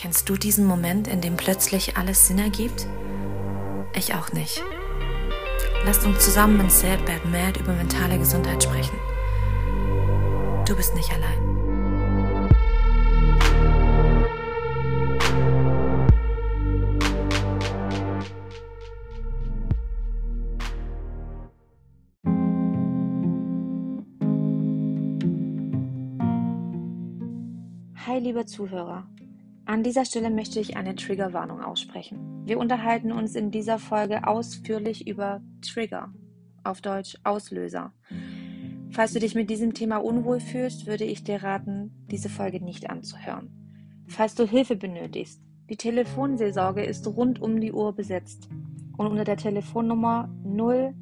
Kennst du diesen Moment, in dem plötzlich alles Sinn ergibt? Ich auch nicht. Lasst uns zusammen in Sad Bad Mad über mentale Gesundheit sprechen. Du bist nicht allein. Hi, lieber Zuhörer. An dieser Stelle möchte ich eine Triggerwarnung aussprechen. Wir unterhalten uns in dieser Folge ausführlich über Trigger, auf Deutsch Auslöser. Falls du dich mit diesem Thema unwohl fühlst, würde ich dir raten, diese Folge nicht anzuhören. Falls du Hilfe benötigst, die Telefonseelsorge ist rund um die Uhr besetzt und unter der Telefonnummer 0800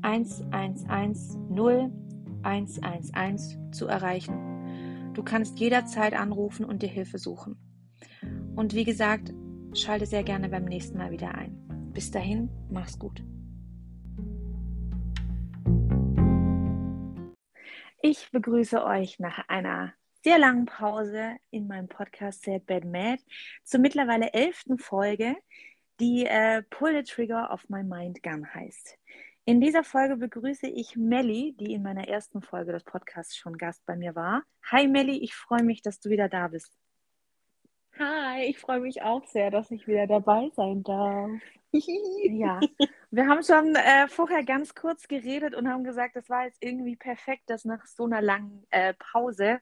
111 0 111 zu erreichen. Du kannst jederzeit anrufen und dir Hilfe suchen. Und wie gesagt, schalte sehr gerne beim nächsten Mal wieder ein. Bis dahin, mach's gut. Ich begrüße euch nach einer sehr langen Pause in meinem Podcast Sad Bad Mad zur mittlerweile elften Folge, die äh, Pull the Trigger of My Mind Gun heißt. In dieser Folge begrüße ich Melli, die in meiner ersten Folge des Podcasts schon Gast bei mir war. Hi Melli, ich freue mich, dass du wieder da bist. Hi, ich freue mich auch sehr, dass ich wieder dabei sein darf. ja, wir haben schon äh, vorher ganz kurz geredet und haben gesagt, das war jetzt irgendwie perfekt, dass nach so einer langen äh, Pause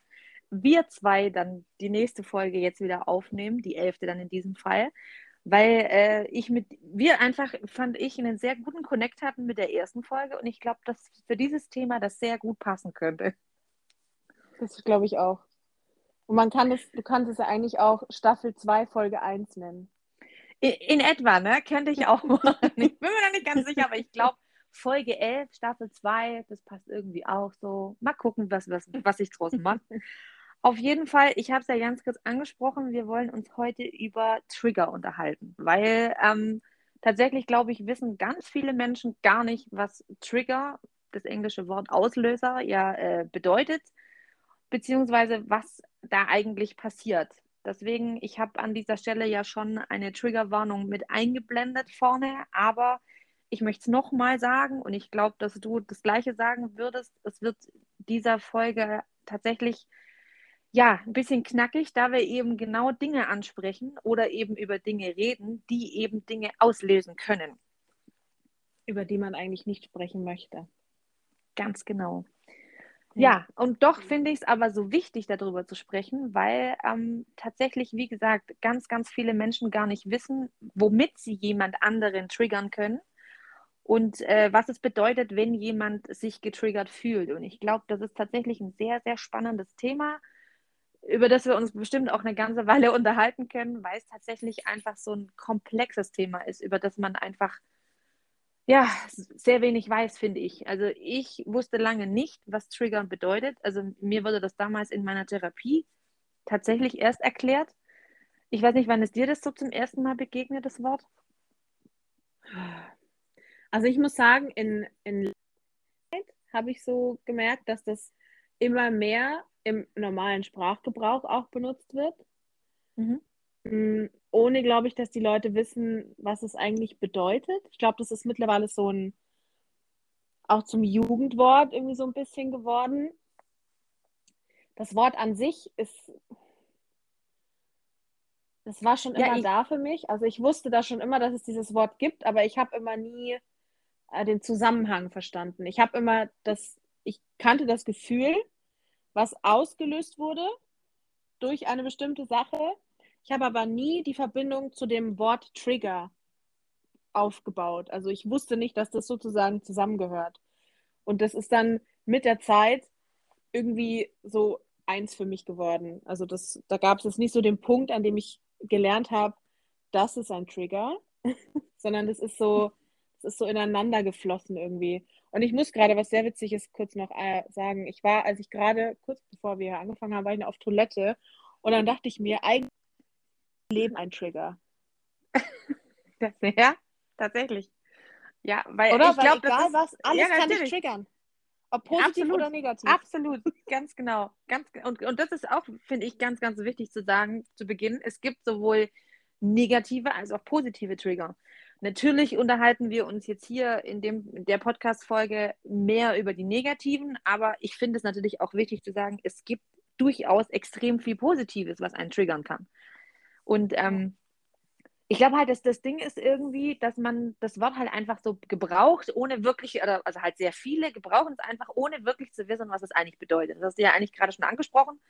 wir zwei dann die nächste Folge jetzt wieder aufnehmen, die elfte dann in diesem Fall weil äh, ich mit, wir einfach, fand ich, einen sehr guten Connect hatten mit der ersten Folge und ich glaube, dass für dieses Thema das sehr gut passen könnte. Das glaube ich auch. Und man kann es, du kannst es ja eigentlich auch Staffel 2, Folge 1 nennen. In, in etwa, ne? Könnte ich auch machen. Ich bin mir da nicht ganz sicher, aber ich glaube, Folge 11, Staffel 2, das passt irgendwie auch so. Mal gucken, was, was, was ich draus mache. Auf jeden Fall, ich habe es ja ganz kurz angesprochen, wir wollen uns heute über Trigger unterhalten, weil ähm, tatsächlich, glaube ich, wissen ganz viele Menschen gar nicht, was Trigger, das englische Wort Auslöser, ja äh, bedeutet, beziehungsweise was da eigentlich passiert. Deswegen, ich habe an dieser Stelle ja schon eine Triggerwarnung mit eingeblendet vorne, aber ich möchte es nochmal sagen und ich glaube, dass du das Gleiche sagen würdest. Es wird dieser Folge tatsächlich ja, ein bisschen knackig, da wir eben genau Dinge ansprechen oder eben über Dinge reden, die eben Dinge auslösen können. Über die man eigentlich nicht sprechen möchte. Ganz genau. Ja, und doch finde ich es aber so wichtig, darüber zu sprechen, weil ähm, tatsächlich, wie gesagt, ganz, ganz viele Menschen gar nicht wissen, womit sie jemand anderen triggern können und äh, was es bedeutet, wenn jemand sich getriggert fühlt. Und ich glaube, das ist tatsächlich ein sehr, sehr spannendes Thema über das wir uns bestimmt auch eine ganze Weile unterhalten können, weil es tatsächlich einfach so ein komplexes Thema ist, über das man einfach ja, sehr wenig weiß, finde ich. Also ich wusste lange nicht, was Triggern bedeutet. Also mir wurde das damals in meiner Therapie tatsächlich erst erklärt. Ich weiß nicht, wann ist dir das so zum ersten Mal begegnet, das Wort? Also ich muss sagen, in, in habe ich so gemerkt, dass das immer mehr im normalen Sprachgebrauch auch benutzt wird. Mhm. Mm, ohne, glaube ich, dass die Leute wissen, was es eigentlich bedeutet. Ich glaube, das ist mittlerweile so ein, auch zum Jugendwort irgendwie so ein bisschen geworden. Das Wort an sich ist, das war schon immer ja, ich, da für mich. Also ich wusste da schon immer, dass es dieses Wort gibt, aber ich habe immer nie äh, den Zusammenhang verstanden. Ich habe immer das, ich kannte das Gefühl, was ausgelöst wurde durch eine bestimmte Sache. Ich habe aber nie die Verbindung zu dem Wort Trigger aufgebaut. Also ich wusste nicht, dass das sozusagen zusammengehört. Und das ist dann mit der Zeit irgendwie so eins für mich geworden. Also das, da gab es jetzt nicht so den Punkt, an dem ich gelernt habe, das ist ein Trigger, sondern das ist so, das ist so ineinander geflossen irgendwie. Und ich muss gerade was sehr Witziges kurz noch äh, sagen. Ich war, als ich gerade, kurz bevor wir angefangen haben, war ich noch auf Toilette und dann dachte ich mir, eigentlich Leben ein Trigger. das, ja, tatsächlich. Ja, weil Oder? ich glaube, egal was, alles ja, kann dich triggern. Ob positiv Absolut. oder negativ. Absolut, ganz genau. Ganz, und, und das ist auch, finde ich, ganz, ganz wichtig zu sagen zu Beginn. Es gibt sowohl negative als auch positive Trigger. Natürlich unterhalten wir uns jetzt hier in, dem, in der Podcast-Folge mehr über die negativen, aber ich finde es natürlich auch wichtig zu sagen, es gibt durchaus extrem viel Positives, was einen triggern kann. Und ähm, ich glaube halt, dass das Ding ist irgendwie, dass man das Wort halt einfach so gebraucht, ohne wirklich, oder also halt sehr viele gebrauchen es einfach, ohne wirklich zu wissen, was es eigentlich bedeutet. Das hast du ja eigentlich gerade schon angesprochen,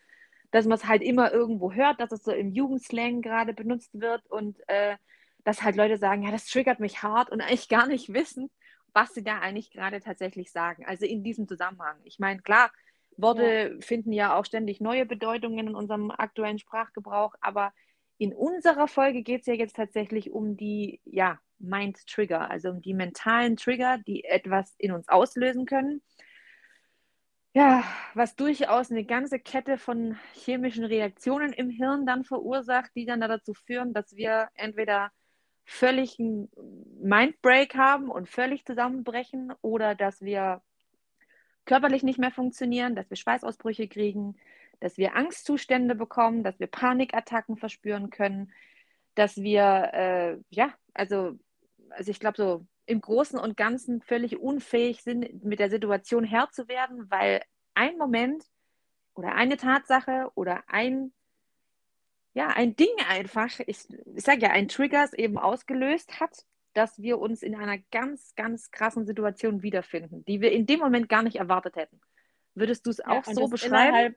dass man es halt immer irgendwo hört, dass es so im Jugendslang gerade benutzt wird und äh, dass halt Leute sagen, ja, das triggert mich hart und eigentlich gar nicht wissen, was sie da eigentlich gerade tatsächlich sagen. Also in diesem Zusammenhang. Ich meine, klar, Worte ja. finden ja auch ständig neue Bedeutungen in unserem aktuellen Sprachgebrauch, aber in unserer Folge geht es ja jetzt tatsächlich um die ja, Mind-Trigger, also um die mentalen Trigger, die etwas in uns auslösen können. Ja, was durchaus eine ganze Kette von chemischen Reaktionen im Hirn dann verursacht, die dann dazu führen, dass wir entweder völlig einen Mindbreak haben und völlig zusammenbrechen oder dass wir körperlich nicht mehr funktionieren, dass wir Schweißausbrüche kriegen, dass wir Angstzustände bekommen, dass wir Panikattacken verspüren können, dass wir, äh, ja, also, also ich glaube, so im Großen und Ganzen völlig unfähig sind, mit der Situation Herr zu werden, weil ein Moment oder eine Tatsache oder ein, ja, ein Ding einfach, ich, ich sage ja, ein Trigger es eben ausgelöst hat, dass wir uns in einer ganz, ganz krassen Situation wiederfinden, die wir in dem Moment gar nicht erwartet hätten. Würdest du es auch ja, so beschreiben?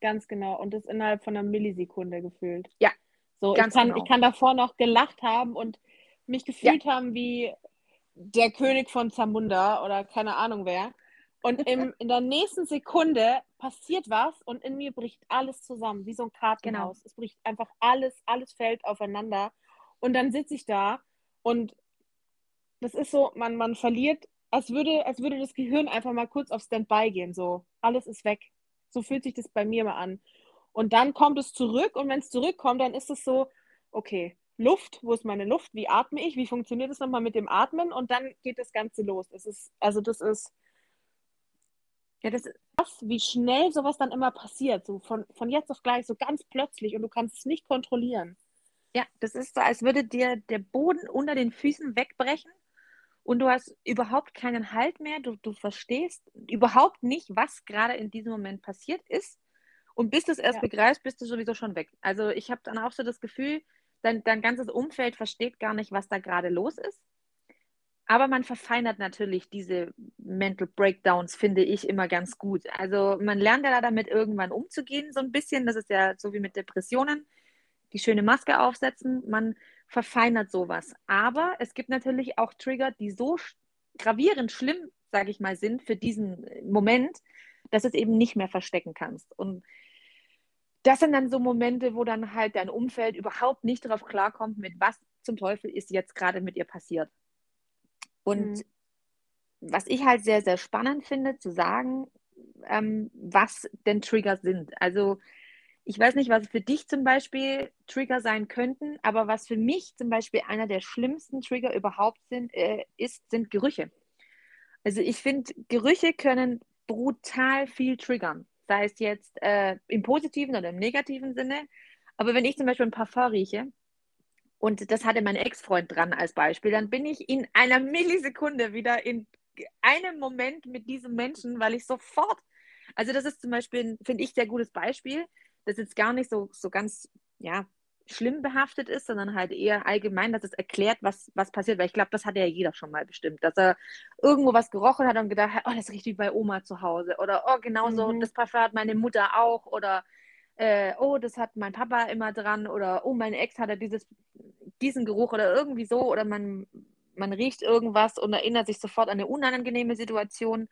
Ganz genau. Und das innerhalb von einer Millisekunde gefühlt. Ja. So, ganz ich, kann, genau. ich kann davor noch gelacht haben und mich gefühlt ja. haben wie der König von Zamunda oder keine Ahnung wer. Und im, in der nächsten Sekunde passiert was und in mir bricht alles zusammen, wie so ein Kartenhaus. Genau. Es bricht einfach alles, alles fällt aufeinander. Und dann sitze ich da und das ist so, man, man verliert, als würde, als würde das Gehirn einfach mal kurz auf Standby gehen. So, alles ist weg. So fühlt sich das bei mir mal an. Und dann kommt es zurück und wenn es zurückkommt, dann ist es so, okay, Luft, wo ist meine Luft? Wie atme ich? Wie funktioniert es nochmal mit dem Atmen? Und dann geht das Ganze los. Es ist, also das ist, ja, das ist krass, wie schnell sowas dann immer passiert. So von, von jetzt auf gleich, so ganz plötzlich und du kannst es nicht kontrollieren. Ja, das ist so, als würde dir der Boden unter den Füßen wegbrechen und du hast überhaupt keinen Halt mehr, du, du verstehst überhaupt nicht, was gerade in diesem Moment passiert ist. Und bis du es erst ja. begreifst, bist du sowieso schon weg. Also ich habe dann auch so das Gefühl, dein, dein ganzes Umfeld versteht gar nicht, was da gerade los ist. Aber man verfeinert natürlich diese Mental Breakdowns, finde ich, immer ganz gut. Also man lernt ja damit irgendwann umzugehen, so ein bisschen. Das ist ja so wie mit Depressionen. Die schöne Maske aufsetzen. Man verfeinert sowas. Aber es gibt natürlich auch Trigger, die so gravierend schlimm, sage ich mal, sind für diesen Moment, dass es eben nicht mehr verstecken kannst. Und das sind dann so Momente, wo dann halt dein Umfeld überhaupt nicht darauf klarkommt, mit was zum Teufel ist jetzt gerade mit ihr passiert. Und mhm. was ich halt sehr, sehr spannend finde, zu sagen, ähm, was denn Trigger sind. Also ich weiß nicht, was für dich zum Beispiel Trigger sein könnten, aber was für mich zum Beispiel einer der schlimmsten Trigger überhaupt sind, äh, ist, sind Gerüche. Also ich finde, Gerüche können brutal viel triggern, sei es jetzt äh, im positiven oder im negativen Sinne. Aber wenn ich zum Beispiel ein Parfum rieche, und das hatte mein Ex-Freund dran als Beispiel, dann bin ich in einer Millisekunde wieder in einem Moment mit diesem Menschen, weil ich sofort, also das ist zum Beispiel, finde ich, sehr gutes Beispiel das jetzt gar nicht so, so ganz, ja, schlimm behaftet ist, sondern halt eher allgemein, dass es erklärt, was, was passiert. Weil ich glaube, das hat ja jeder schon mal bestimmt, dass er irgendwo was gerochen hat und gedacht hat, oh, das riecht wie bei Oma zu Hause. Oder, oh, genauso, mhm. das Parfum hat meine Mutter auch. Oder, äh, oh, das hat mein Papa immer dran. Oder, oh, mein Ex hatte dieses, diesen Geruch oder irgendwie so. Oder man, man riecht irgendwas und erinnert sich sofort an eine unangenehme Situation.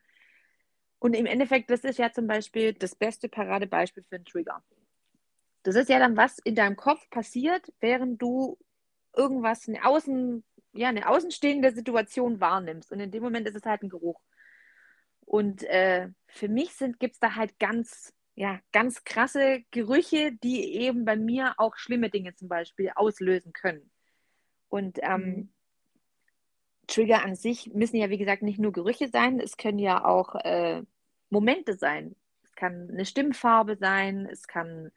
Und im Endeffekt, das ist ja zum Beispiel das beste Paradebeispiel für einen Trigger. Das ist ja dann, was in deinem Kopf passiert, während du irgendwas, eine, Außen, ja, eine außenstehende Situation wahrnimmst. Und in dem Moment ist es halt ein Geruch. Und äh, für mich gibt es da halt ganz, ja, ganz krasse Gerüche, die eben bei mir auch schlimme Dinge zum Beispiel auslösen können. Und ähm, mhm. Trigger an sich müssen ja, wie gesagt, nicht nur Gerüche sein, es können ja auch äh, Momente sein. Es kann eine Stimmfarbe sein, es kann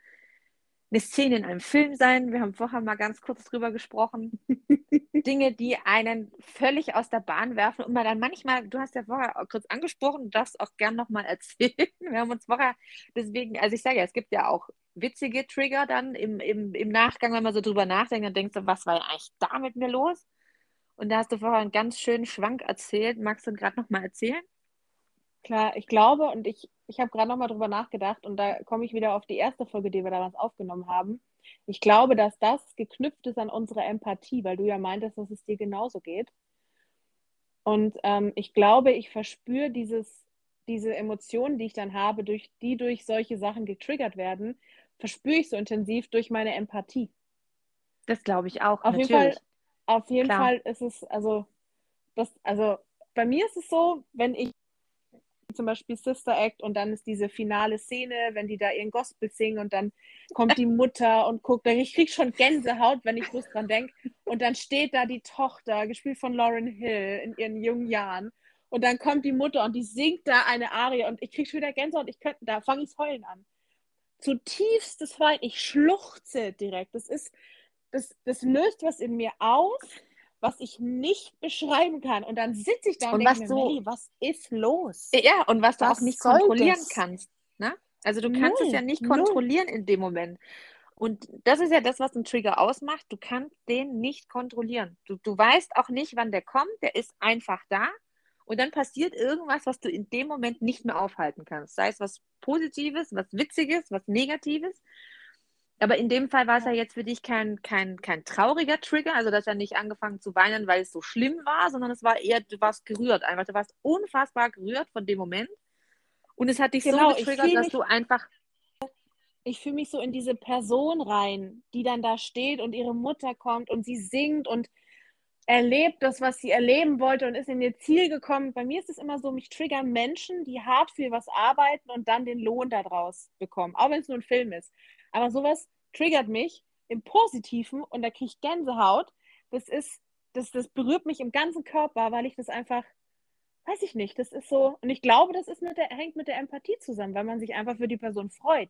eine Szene in einem Film sein. Wir haben vorher mal ganz kurz drüber gesprochen. Dinge, die einen völlig aus der Bahn werfen und man dann manchmal, du hast ja vorher kurz angesprochen, du darfst auch gern nochmal erzählen. Wir haben uns vorher, deswegen, also ich sage ja, es gibt ja auch witzige Trigger dann im, im, im Nachgang, wenn man so drüber nachdenkt, dann denkst du, was war eigentlich da mit mir los? Und da hast du vorher einen ganz schönen Schwank erzählt. Magst du gerade nochmal erzählen? Klar, ich glaube und ich ich habe gerade nochmal drüber nachgedacht und da komme ich wieder auf die erste Folge, die wir damals aufgenommen haben. Ich glaube, dass das geknüpft ist an unsere Empathie, weil du ja meintest, dass es dir genauso geht. Und ähm, ich glaube, ich verspüre dieses, diese Emotionen, die ich dann habe, durch, die durch solche Sachen getriggert werden, verspüre ich so intensiv durch meine Empathie. Das glaube ich auch. Auf natürlich. jeden Fall, auf jeden Fall ist es, also, das, also bei mir ist es so, wenn ich zum Beispiel Sister Act und dann ist diese finale Szene, wenn die da ihren Gospel singen und dann kommt die Mutter und guckt, ich kriege schon Gänsehaut, wenn ich bloß dran denke. Und dann steht da die Tochter, gespielt von Lauren Hill in ihren jungen Jahren. Und dann kommt die Mutter und die singt da eine Arie und ich kriege schon wieder Gänsehaut. Ich könnte, da fange ich heulen an. Zutiefstes Heulen. Ich schluchze direkt. Das ist, das, das löst was in mir aus was ich nicht beschreiben kann. Und dann sitze ich da und, und denke mir, du, was ist los? Ja, und was du was auch nicht kontrollieren das? kannst. Ne? Also du kannst null, es ja nicht kontrollieren null. in dem Moment. Und das ist ja das, was ein Trigger ausmacht. Du kannst den nicht kontrollieren. Du, du weißt auch nicht, wann der kommt. Der ist einfach da. Und dann passiert irgendwas, was du in dem Moment nicht mehr aufhalten kannst. Sei es was Positives, was Witziges, was Negatives. Aber in dem Fall war es ja jetzt für dich kein, kein, kein trauriger Trigger, also dass er nicht angefangen zu weinen, weil es so schlimm war, sondern es war eher, du warst gerührt einfach. Du warst unfassbar gerührt von dem Moment. Und es hat dich genau, so getriggert, dass du einfach. Ich fühle mich so in diese Person rein, die dann da steht und ihre Mutter kommt und sie singt und erlebt das, was sie erleben wollte und ist in ihr Ziel gekommen. Bei mir ist es immer so, mich triggern Menschen, die hart für was arbeiten und dann den Lohn daraus bekommen, auch wenn es nur ein Film ist. Aber sowas triggert mich im Positiven und da kriege ich Gänsehaut. Das ist, das, das berührt mich im ganzen Körper, weil ich das einfach, weiß ich nicht, das ist so, und ich glaube, das ist mit der, hängt mit der Empathie zusammen, weil man sich einfach für die Person freut.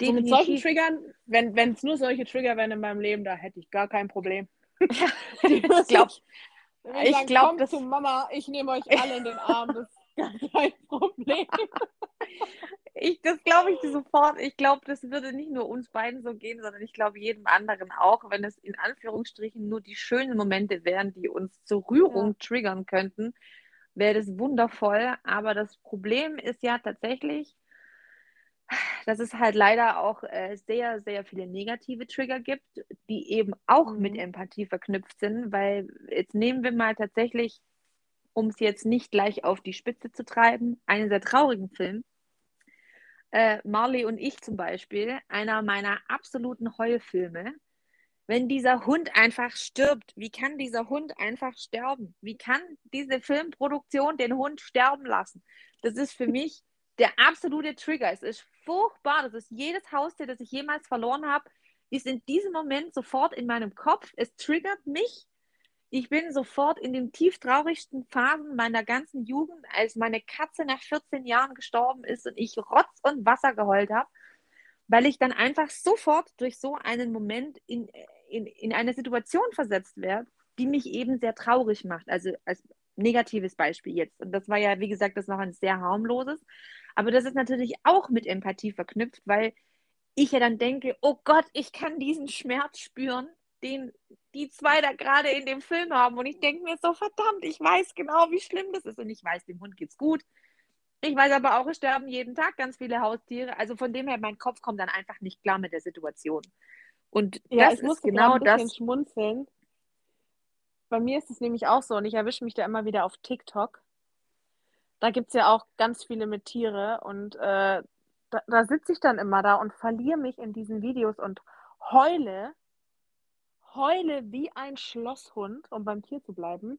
So mit solchen Triggern, wenn es nur solche Trigger wären in meinem Leben, da hätte ich gar kein Problem. Ja, ich glaube, ich glaube, das zu Mama, ich nehme euch alle in den Arm, das gar kein Problem. Ich, das glaube ich sofort. Ich glaube, das würde nicht nur uns beiden so gehen, sondern ich glaube jedem anderen auch, wenn es in Anführungsstrichen nur die schönen Momente wären, die uns zur Rührung ja. triggern könnten, wäre das wundervoll. Aber das Problem ist ja tatsächlich, dass es halt leider auch äh, sehr, sehr viele negative Trigger gibt, die eben auch mhm. mit Empathie verknüpft sind, weil jetzt nehmen wir mal tatsächlich, um es jetzt nicht gleich auf die Spitze zu treiben, einen sehr traurigen Film äh, Marley und ich zum Beispiel, einer meiner absoluten Heulfilme. Wenn dieser Hund einfach stirbt, wie kann dieser Hund einfach sterben? Wie kann diese Filmproduktion den Hund sterben lassen? Das ist für mich der absolute Trigger. Es ist furchtbar. Das ist jedes Haustier, das ich jemals verloren habe, ist in diesem Moment sofort in meinem Kopf. Es triggert mich ich bin sofort in den tieftraurigsten Phasen meiner ganzen Jugend, als meine Katze nach 14 Jahren gestorben ist und ich Rotz und Wasser geheult habe, weil ich dann einfach sofort durch so einen Moment in, in, in eine Situation versetzt werde, die mich eben sehr traurig macht. Also als negatives Beispiel jetzt. Und das war ja, wie gesagt, das noch ein sehr harmloses. Aber das ist natürlich auch mit Empathie verknüpft, weil ich ja dann denke, oh Gott, ich kann diesen Schmerz spüren, den die zwei da gerade in dem Film haben. Und ich denke mir so, verdammt, ich weiß genau, wie schlimm das ist. Und ich weiß, dem Hund geht's gut. Ich weiß aber auch, es sterben jeden Tag ganz viele Haustiere. Also von dem her, mein Kopf kommt dann einfach nicht klar mit der Situation. Und ja, das ich muss genau ein das. schmunzeln. Bei mir ist es nämlich auch so und ich erwische mich da immer wieder auf TikTok. Da gibt es ja auch ganz viele mit Tiere und äh, da, da sitze ich dann immer da und verliere mich in diesen Videos und heule, heule wie ein Schlosshund, um beim Tier zu bleiben.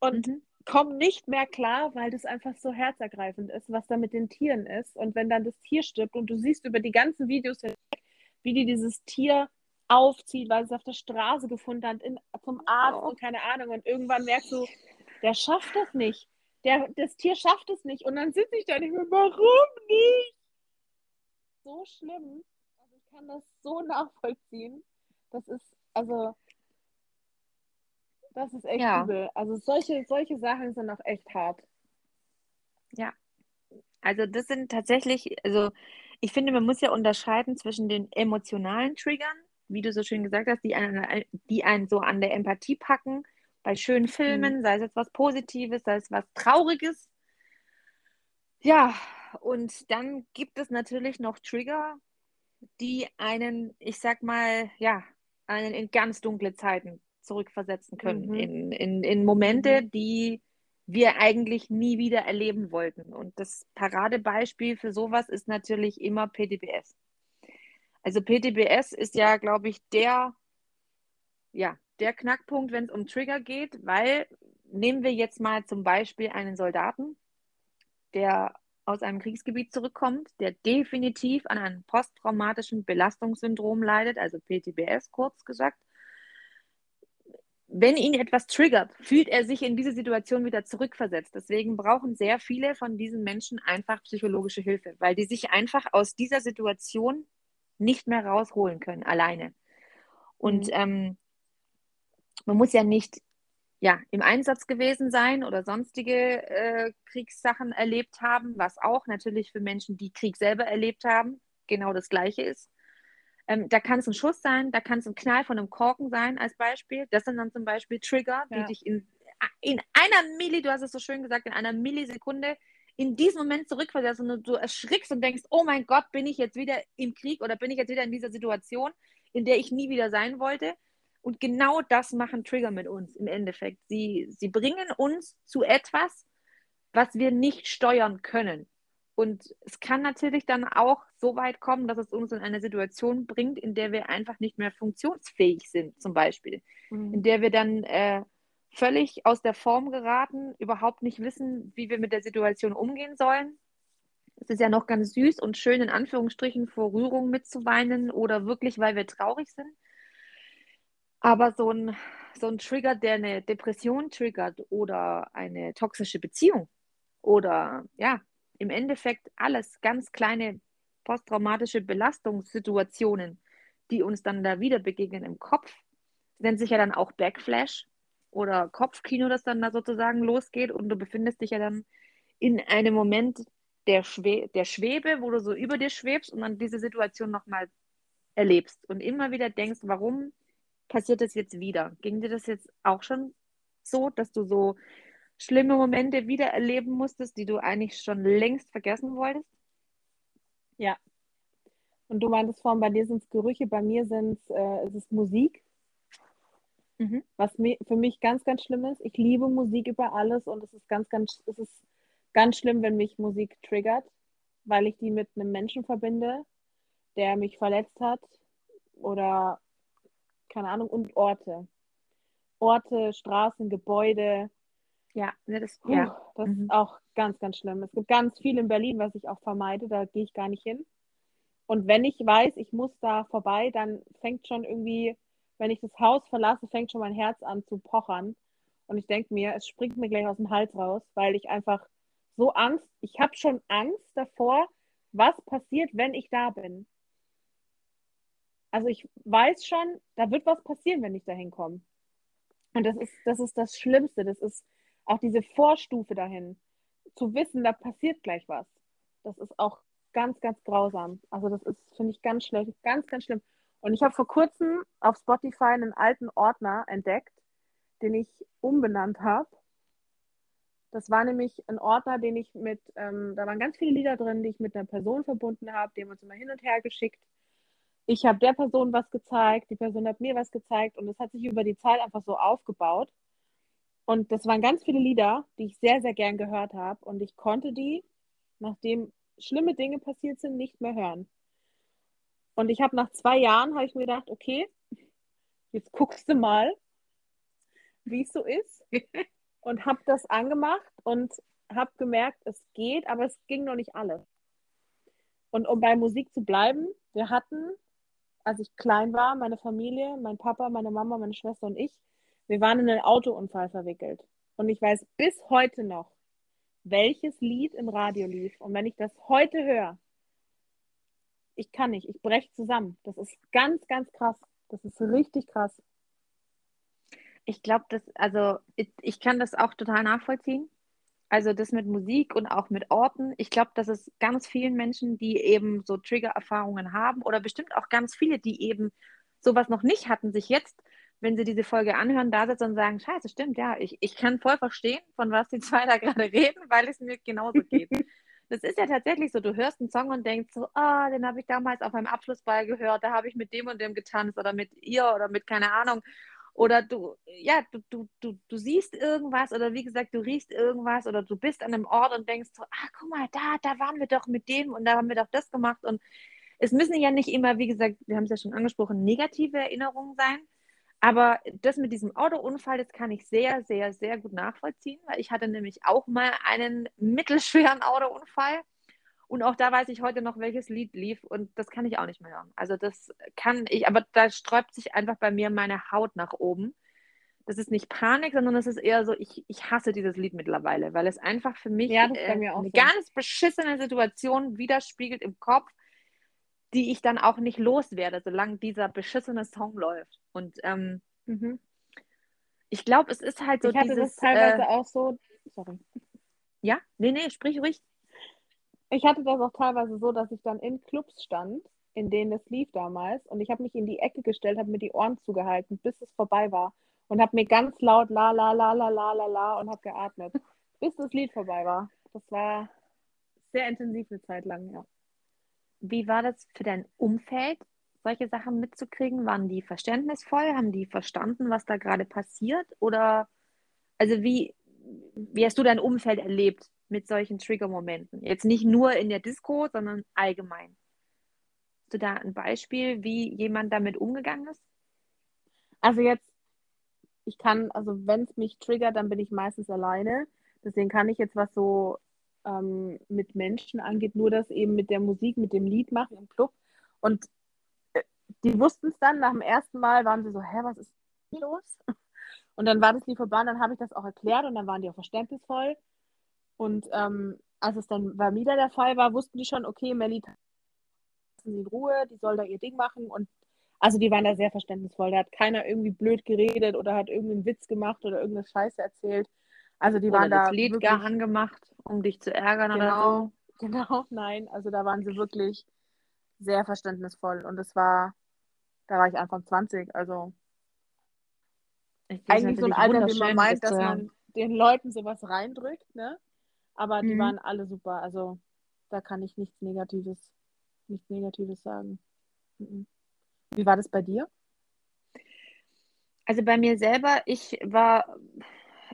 Und mhm. komme nicht mehr klar, weil das einfach so herzergreifend ist, was da mit den Tieren ist. Und wenn dann das Tier stirbt und du siehst über die ganzen Videos hinweg, wie die dieses Tier aufzieht, weil sie es auf der Straße gefunden hat, in, zum Arzt oh. und keine Ahnung. Und irgendwann merkst du, der schafft das nicht. Der, das Tier schafft es nicht. Und dann sitze ich da nicht mehr, warum nicht? So schlimm. Also ich kann das so nachvollziehen. Das ist, also, das ist echt ja. übel. Also solche, solche Sachen sind auch echt hart. Ja. Also das sind tatsächlich, also ich finde, man muss ja unterscheiden zwischen den emotionalen Triggern, wie du so schön gesagt hast, die einen, die einen so an der Empathie packen, bei schönen Filmen, mhm. sei es etwas Positives, sei es was Trauriges. Ja, und dann gibt es natürlich noch Trigger, die einen, ich sag mal, ja, einen in ganz dunkle Zeiten zurückversetzen können, mhm. in, in, in Momente, mhm. die wir eigentlich nie wieder erleben wollten. Und das Paradebeispiel für sowas ist natürlich immer PTBS. Also PTBS ist ja, glaube ich, der, ja, der Knackpunkt, wenn es um Trigger geht, weil nehmen wir jetzt mal zum Beispiel einen Soldaten, der aus einem Kriegsgebiet zurückkommt, der definitiv an einem posttraumatischen Belastungssyndrom leidet, also PTBS kurz gesagt, wenn ihn etwas triggert, fühlt er sich in diese Situation wieder zurückversetzt. Deswegen brauchen sehr viele von diesen Menschen einfach psychologische Hilfe, weil die sich einfach aus dieser Situation nicht mehr rausholen können, alleine. Und mhm. ähm, man muss ja nicht ja, im Einsatz gewesen sein oder sonstige äh, Kriegssachen erlebt haben, was auch natürlich für Menschen, die Krieg selber erlebt haben, genau das Gleiche ist. Ähm, da kann es ein Schuss sein, da kann es ein Knall von einem Korken sein als Beispiel. Das sind dann zum Beispiel Trigger, die ja. dich in, in einer Milli, du hast es so schön gesagt, in einer Millisekunde in diesem Moment zurückversetzen und du erschrickst und denkst, oh mein Gott, bin ich jetzt wieder im Krieg oder bin ich jetzt wieder in dieser Situation, in der ich nie wieder sein wollte. Und genau das machen Trigger mit uns im Endeffekt. Sie, sie bringen uns zu etwas, was wir nicht steuern können. Und es kann natürlich dann auch so weit kommen, dass es uns in eine Situation bringt, in der wir einfach nicht mehr funktionsfähig sind, zum Beispiel. Mhm. In der wir dann äh, völlig aus der Form geraten, überhaupt nicht wissen, wie wir mit der Situation umgehen sollen. Es ist ja noch ganz süß und schön, in Anführungsstrichen, vor Rührung mitzuweinen oder wirklich, weil wir traurig sind. Aber so ein, so ein Trigger, der eine Depression triggert oder eine toxische Beziehung oder ja, im Endeffekt alles ganz kleine posttraumatische Belastungssituationen, die uns dann da wieder begegnen im Kopf, nennt sich ja dann auch Backflash oder Kopfkino, das dann da sozusagen losgeht. Und du befindest dich ja dann in einem Moment der, Schwe der Schwebe, wo du so über dir schwebst und dann diese Situation nochmal erlebst und immer wieder denkst, warum passiert das jetzt wieder? Ging dir das jetzt auch schon so, dass du so schlimme Momente wieder erleben musstest, die du eigentlich schon längst vergessen wolltest? Ja. Und du meintest vorhin, bei dir sind es Gerüche, bei mir sind äh, es Musik. Mhm. Was mir, für mich ganz, ganz schlimm ist. Ich liebe Musik über alles und es ist ganz, ganz, es ist ganz schlimm, wenn mich Musik triggert, weil ich die mit einem Menschen verbinde, der mich verletzt hat oder keine Ahnung, und Orte. Orte, Straßen, Gebäude, ja, ne, das, Puh, ja. das mhm. ist auch ganz, ganz schlimm. Es gibt ganz viel in Berlin, was ich auch vermeide, da gehe ich gar nicht hin. Und wenn ich weiß, ich muss da vorbei, dann fängt schon irgendwie, wenn ich das Haus verlasse, fängt schon mein Herz an zu pochern. Und ich denke mir, es springt mir gleich aus dem Hals raus, weil ich einfach so Angst, ich habe schon Angst davor, was passiert, wenn ich da bin. Also ich weiß schon, da wird was passieren, wenn ich da hinkomme. Und das ist, das ist das Schlimmste. Das ist, auch diese Vorstufe dahin, zu wissen, da passiert gleich was, das ist auch ganz, ganz grausam. Also das ist, finde ich, ganz schlecht, ganz, ganz schlimm. Und ich habe vor kurzem auf Spotify einen alten Ordner entdeckt, den ich umbenannt habe. Das war nämlich ein Ordner, den ich mit, ähm, da waren ganz viele Lieder drin, die ich mit einer Person verbunden habe, die haben uns immer hin und her geschickt. Ich habe der Person was gezeigt, die Person hat mir was gezeigt und es hat sich über die Zeit einfach so aufgebaut. Und das waren ganz viele Lieder, die ich sehr, sehr gern gehört habe. Und ich konnte die, nachdem schlimme Dinge passiert sind, nicht mehr hören. Und ich habe nach zwei Jahren, habe ich mir gedacht, okay, jetzt guckst du mal, wie es so ist. und habe das angemacht und habe gemerkt, es geht, aber es ging noch nicht alles. Und um bei Musik zu bleiben, wir hatten als ich klein war, meine Familie, mein Papa, meine Mama, meine Schwester und ich, wir waren in einen Autounfall verwickelt. Und ich weiß bis heute noch, welches Lied im Radio lief. Und wenn ich das heute höre, ich kann nicht, ich breche zusammen. Das ist ganz, ganz krass. Das ist richtig krass. Ich glaube, das, also ich, ich kann das auch total nachvollziehen. Also das mit Musik und auch mit Orten. Ich glaube, dass es ganz vielen Menschen, die eben so Trigger-Erfahrungen haben oder bestimmt auch ganz viele, die eben sowas noch nicht hatten, sich jetzt, wenn sie diese Folge anhören, da sitzen und sagen, scheiße, stimmt, ja, ich, ich kann voll verstehen, von was die zwei da gerade reden, weil es mir genauso geht. das ist ja tatsächlich so, du hörst einen Song und denkst so, ah, oh, den habe ich damals auf meinem Abschlussball gehört, da habe ich mit dem und dem getanzt oder mit ihr oder mit keine Ahnung. Oder du, ja, du, du, du, du siehst irgendwas oder wie gesagt, du riechst irgendwas oder du bist an einem Ort und denkst so, ah, guck mal, da, da waren wir doch mit dem und da haben wir doch das gemacht. Und es müssen ja nicht immer, wie gesagt, wir haben es ja schon angesprochen, negative Erinnerungen sein. Aber das mit diesem Autounfall, das kann ich sehr, sehr, sehr gut nachvollziehen, weil ich hatte nämlich auch mal einen mittelschweren Autounfall. Und auch da weiß ich heute noch, welches Lied lief und das kann ich auch nicht mehr hören. Also das kann ich, aber da sträubt sich einfach bei mir meine Haut nach oben. Das ist nicht Panik, sondern es ist eher so, ich, ich hasse dieses Lied mittlerweile, weil es einfach für mich ja, äh, eine so. ganz beschissene Situation widerspiegelt im Kopf, die ich dann auch nicht loswerde, solange dieser beschissene Song läuft. Und ähm, mhm. ich glaube, es ist halt so ich hatte dieses... Das teilweise äh, auch so... Sorry. Ja? Nee, nee, sprich ruhig. Ich hatte das auch teilweise so, dass ich dann in Clubs stand, in denen es lief damals, und ich habe mich in die Ecke gestellt, habe mir die Ohren zugehalten, bis es vorbei war und habe mir ganz laut la la la la la la la und habe geatmet, bis das Lied vorbei war. Das war sehr intensiv eine Zeit lang, ja. Wie war das für dein Umfeld, solche Sachen mitzukriegen? Waren die verständnisvoll? Haben die verstanden, was da gerade passiert? Oder also wie, wie hast du dein Umfeld erlebt? Mit solchen Trigger-Momenten. Jetzt nicht nur in der Disco, sondern allgemein. Hast du da ein Beispiel, wie jemand damit umgegangen ist? Also jetzt, ich kann, also wenn es mich triggert, dann bin ich meistens alleine. Deswegen kann ich jetzt, was so ähm, mit Menschen angeht, nur das eben mit der Musik, mit dem Lied machen im Club. Und äh, die wussten es dann, nach dem ersten Mal waren sie so, hä, was ist hier los? Und dann war das Lied vorbei und dann habe ich das auch erklärt und dann waren die auch verständnisvoll. Und ähm, als es dann bei wieder der Fall war, wussten die schon, okay, Melly, lassen Sie in Ruhe, die soll da ihr Ding machen. Und also die waren da sehr verständnisvoll. Da hat keiner irgendwie blöd geredet oder hat irgendeinen Witz gemacht oder irgendeine Scheiße erzählt. Also die oder waren das da. Lied wirklich, gar angemacht, um dich zu ärgern genau, oder so. Genau, nein. Also da waren sie wirklich sehr verständnisvoll. Und es war, da war ich Anfang 20, also eigentlich so ein Alter, wie man meint, dass man den Leuten sowas reindrückt, ne? Aber die mhm. waren alle super. Also da kann ich nichts Negatives, nichts Negatives sagen. Mhm. Wie war das bei dir? Also bei mir selber, ich war,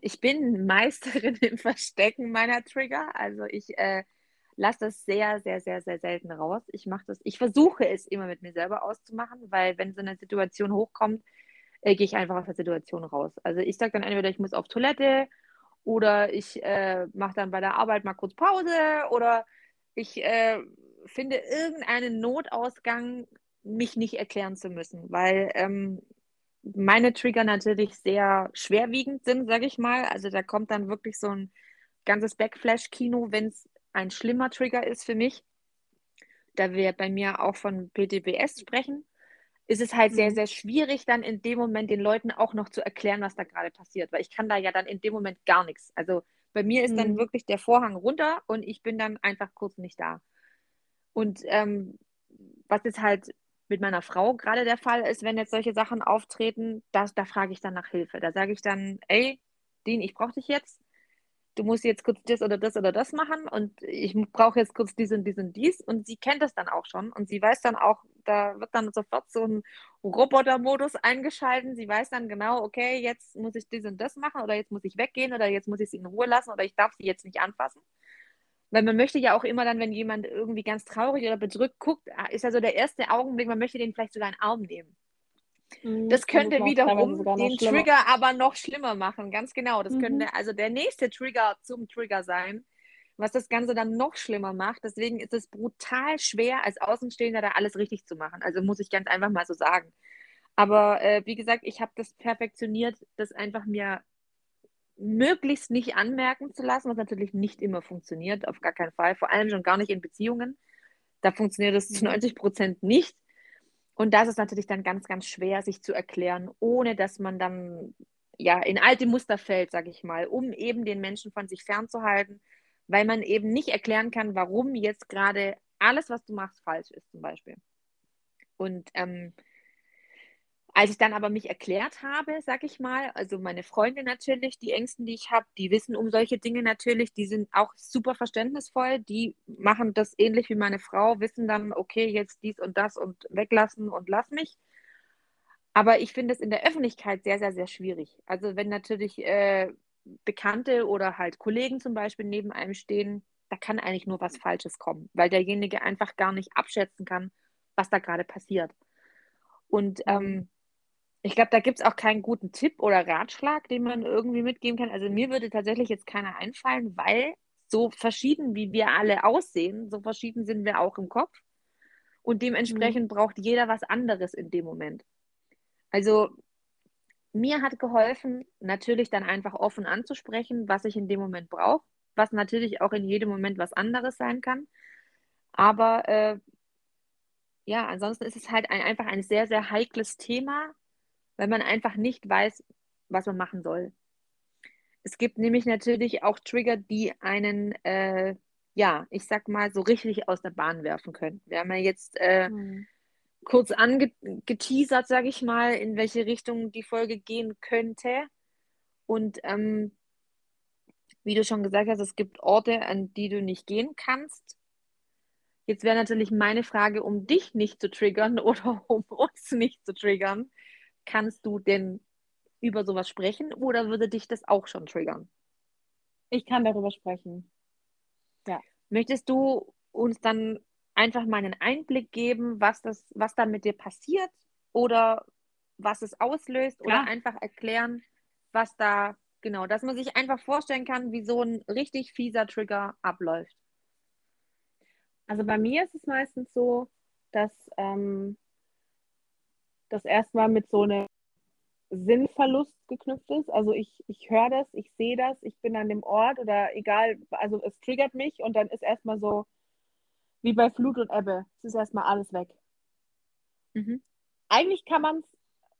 ich bin Meisterin im Verstecken meiner Trigger. Also ich äh, lasse das sehr, sehr, sehr, sehr selten raus. Ich mache das, ich versuche es immer mit mir selber auszumachen, weil wenn so eine Situation hochkommt, äh, gehe ich einfach aus der Situation raus. Also ich sage dann entweder, ich muss auf Toilette oder ich äh, mache dann bei der Arbeit mal kurz Pause oder ich äh, finde irgendeinen Notausgang, mich nicht erklären zu müssen, weil ähm, meine Trigger natürlich sehr schwerwiegend sind, sage ich mal. Also da kommt dann wirklich so ein ganzes Backflash-Kino, wenn es ein schlimmer Trigger ist für mich. Da wir bei mir auch von PTBS sprechen ist es halt sehr, mhm. sehr schwierig, dann in dem Moment den Leuten auch noch zu erklären, was da gerade passiert, weil ich kann da ja dann in dem Moment gar nichts. Also bei mir ist mhm. dann wirklich der Vorhang runter und ich bin dann einfach kurz nicht da. Und ähm, was jetzt halt mit meiner Frau gerade der Fall ist, wenn jetzt solche Sachen auftreten, das, da frage ich dann nach Hilfe. Da sage ich dann, ey, Dean, ich brauche dich jetzt. Du musst jetzt kurz das oder das oder das machen und ich brauche jetzt kurz dies und dies und dies. Und sie kennt das dann auch schon und sie weiß dann auch, da wird dann sofort so ein Roboter-Modus eingeschalten. Sie weiß dann genau, okay, jetzt muss ich dies und das machen oder jetzt muss ich weggehen oder jetzt muss ich sie in Ruhe lassen oder ich darf sie jetzt nicht anfassen. Weil man möchte ja auch immer dann, wenn jemand irgendwie ganz traurig oder bedrückt guckt, ah, ist ja so der erste Augenblick, man möchte den vielleicht sogar in den Arm nehmen. Mhm, das könnte das wiederum den Trigger aber noch schlimmer machen, ganz genau. Das mhm. könnte also der nächste Trigger zum Trigger sein, was das Ganze dann noch schlimmer macht. Deswegen ist es brutal schwer, als Außenstehender da alles richtig zu machen. Also muss ich ganz einfach mal so sagen. Aber äh, wie gesagt, ich habe das perfektioniert, das einfach mir möglichst nicht anmerken zu lassen, was natürlich nicht immer funktioniert, auf gar keinen Fall. Vor allem schon gar nicht in Beziehungen. Da funktioniert es zu 90 Prozent nicht. Und das ist natürlich dann ganz, ganz schwer, sich zu erklären, ohne dass man dann ja in alte Muster fällt, sage ich mal, um eben den Menschen von sich fernzuhalten, weil man eben nicht erklären kann, warum jetzt gerade alles, was du machst, falsch ist, zum Beispiel. Und ähm, als ich dann aber mich erklärt habe, sag ich mal, also meine Freunde natürlich, die Ängsten, die ich habe, die wissen um solche Dinge natürlich, die sind auch super verständnisvoll, die machen das ähnlich wie meine Frau, wissen dann, okay, jetzt dies und das und weglassen und lass mich. Aber ich finde es in der Öffentlichkeit sehr, sehr, sehr schwierig. Also wenn natürlich äh, Bekannte oder halt Kollegen zum Beispiel neben einem stehen, da kann eigentlich nur was Falsches kommen, weil derjenige einfach gar nicht abschätzen kann, was da gerade passiert. Und ähm, ich glaube, da gibt es auch keinen guten Tipp oder Ratschlag, den man irgendwie mitgeben kann. Also mir würde tatsächlich jetzt keiner einfallen, weil so verschieden wie wir alle aussehen, so verschieden sind wir auch im Kopf. Und dementsprechend mhm. braucht jeder was anderes in dem Moment. Also mir hat geholfen, natürlich dann einfach offen anzusprechen, was ich in dem Moment brauche, was natürlich auch in jedem Moment was anderes sein kann. Aber äh, ja, ansonsten ist es halt ein, einfach ein sehr, sehr heikles Thema, weil man einfach nicht weiß, was man machen soll. Es gibt nämlich natürlich auch Trigger, die einen, äh, ja, ich sag mal, so richtig aus der Bahn werfen können. Wir haben ja jetzt äh, mhm. kurz angeteasert, sage ich mal, in welche Richtung die Folge gehen könnte. Und ähm, wie du schon gesagt hast, es gibt Orte, an die du nicht gehen kannst. Jetzt wäre natürlich meine Frage, um dich nicht zu triggern oder um uns nicht zu triggern kannst du denn über sowas sprechen oder würde dich das auch schon triggern? Ich kann darüber sprechen. Ja. Möchtest du uns dann einfach mal einen Einblick geben, was das, was da mit dir passiert oder was es auslöst Klar. oder einfach erklären, was da genau, dass man sich einfach vorstellen kann, wie so ein richtig fieser Trigger abläuft. Also bei mir ist es meistens so, dass ähm, das erstmal mit so einem Sinnverlust geknüpft ist. Also ich, ich höre das, ich sehe das, ich bin an dem Ort oder egal, also es triggert mich und dann ist erstmal so, wie bei Flut und Ebbe, es ist erstmal alles weg. Mhm. Eigentlich kann man es,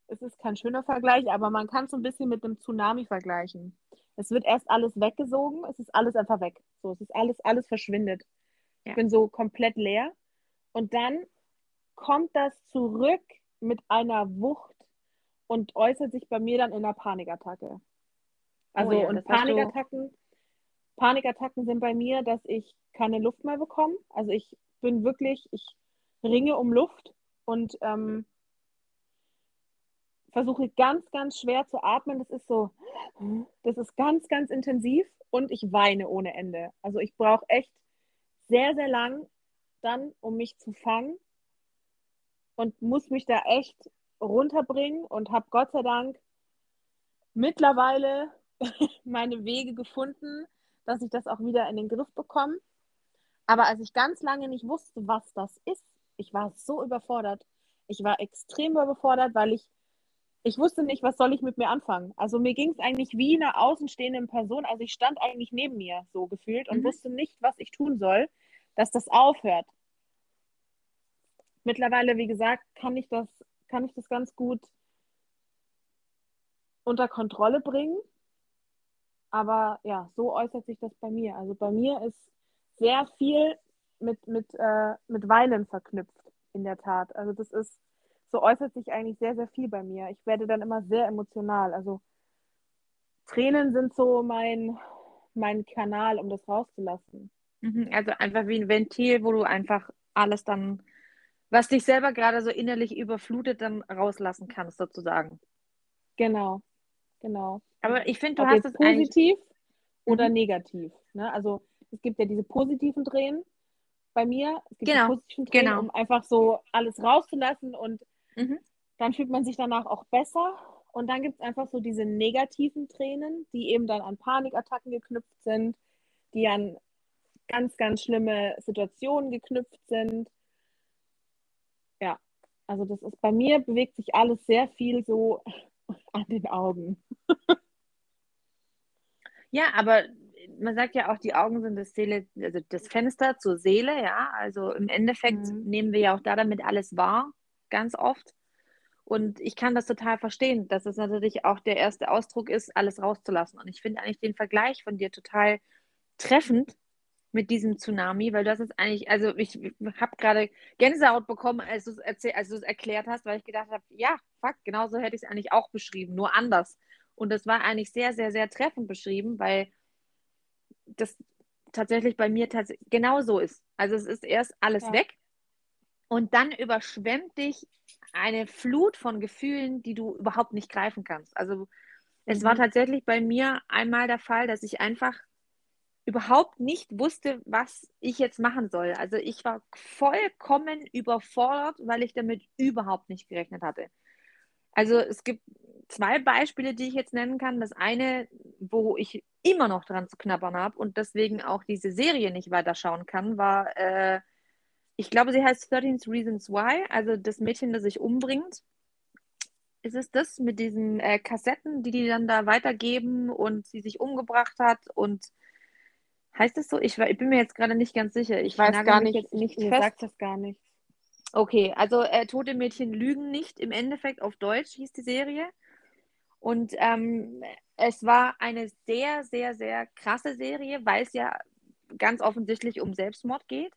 es ist kein schöner Vergleich, aber man kann es so ein bisschen mit einem Tsunami vergleichen. Es wird erst alles weggesogen, es ist alles einfach weg. So, es ist alles, alles verschwindet. Ja. Ich bin so komplett leer. Und dann kommt das zurück mit einer Wucht und äußert sich bei mir dann in einer Panikattacke. Also oh ja, und Panikattacken, Panikattacken sind bei mir, dass ich keine Luft mehr bekomme. Also ich bin wirklich, ich ringe um Luft und ähm, versuche ganz, ganz schwer zu atmen. Das ist so, das ist ganz, ganz intensiv und ich weine ohne Ende. Also ich brauche echt sehr, sehr lang dann, um mich zu fangen und muss mich da echt runterbringen und habe Gott sei Dank mittlerweile meine Wege gefunden, dass ich das auch wieder in den Griff bekomme. Aber als ich ganz lange nicht wusste, was das ist, ich war so überfordert. Ich war extrem überfordert, weil ich, ich wusste nicht, was soll ich mit mir anfangen. Also mir ging es eigentlich wie eine außenstehende Person. Also ich stand eigentlich neben mir so gefühlt und mhm. wusste nicht, was ich tun soll, dass das aufhört mittlerweile, wie gesagt, kann ich das, kann ich das ganz gut unter Kontrolle bringen. Aber ja, so äußert sich das bei mir. Also bei mir ist sehr viel mit, mit, äh, mit Weinen verknüpft, in der Tat. Also das ist, so äußert sich eigentlich sehr, sehr viel bei mir. Ich werde dann immer sehr emotional. Also Tränen sind so mein, mein Kanal, um das rauszulassen. Mhm, also einfach wie ein Ventil, wo du einfach alles dann was dich selber gerade so innerlich überflutet, dann rauslassen kannst, sozusagen. Genau, genau. Aber ich finde, du Ob hast es positiv oder mhm. negativ. Ne? Also es gibt ja diese positiven Drehen bei mir. Es gibt genau. die positiven Drehen, genau. um einfach so alles rauszulassen und mhm. dann fühlt man sich danach auch besser. Und dann gibt es einfach so diese negativen Tränen, die eben dann an Panikattacken geknüpft sind, die an ganz, ganz schlimme Situationen geknüpft sind. Also das ist bei mir bewegt sich alles sehr viel so an den Augen. ja, aber man sagt ja auch, die Augen sind das Seele, also das Fenster zur Seele, ja. Also im Endeffekt mhm. nehmen wir ja auch da damit alles wahr, ganz oft. Und ich kann das total verstehen, dass es natürlich auch der erste Ausdruck ist, alles rauszulassen. Und ich finde eigentlich den Vergleich von dir total treffend mit diesem Tsunami, weil das ist eigentlich, also ich habe gerade Gänsehaut bekommen, als du es als erklärt hast, weil ich gedacht habe, ja, fuck, genauso hätte ich es eigentlich auch beschrieben, nur anders. Und das war eigentlich sehr, sehr, sehr treffend beschrieben, weil das tatsächlich bei mir tats genau so ist. Also es ist erst alles ja. weg und dann überschwemmt dich eine Flut von Gefühlen, die du überhaupt nicht greifen kannst. Also es mhm. war tatsächlich bei mir einmal der Fall, dass ich einfach überhaupt nicht wusste, was ich jetzt machen soll. Also ich war vollkommen überfordert, weil ich damit überhaupt nicht gerechnet hatte. Also es gibt zwei Beispiele, die ich jetzt nennen kann. Das eine, wo ich immer noch dran zu knabbern habe und deswegen auch diese Serie nicht weiterschauen kann, war äh, ich glaube, sie heißt 13 Reasons Why, also das Mädchen, das sich umbringt. Ist es das mit diesen äh, Kassetten, die die dann da weitergeben und sie sich umgebracht hat und heißt es so? Ich, ich, bin mir jetzt gerade nicht ganz sicher. Ich weiß gar nicht, jetzt nicht fest. sagt das gar nicht. Okay, also äh, Tote Mädchen lügen nicht im Endeffekt auf Deutsch hieß die Serie. Und ähm, es war eine sehr, sehr, sehr krasse Serie, weil es ja ganz offensichtlich um Selbstmord geht.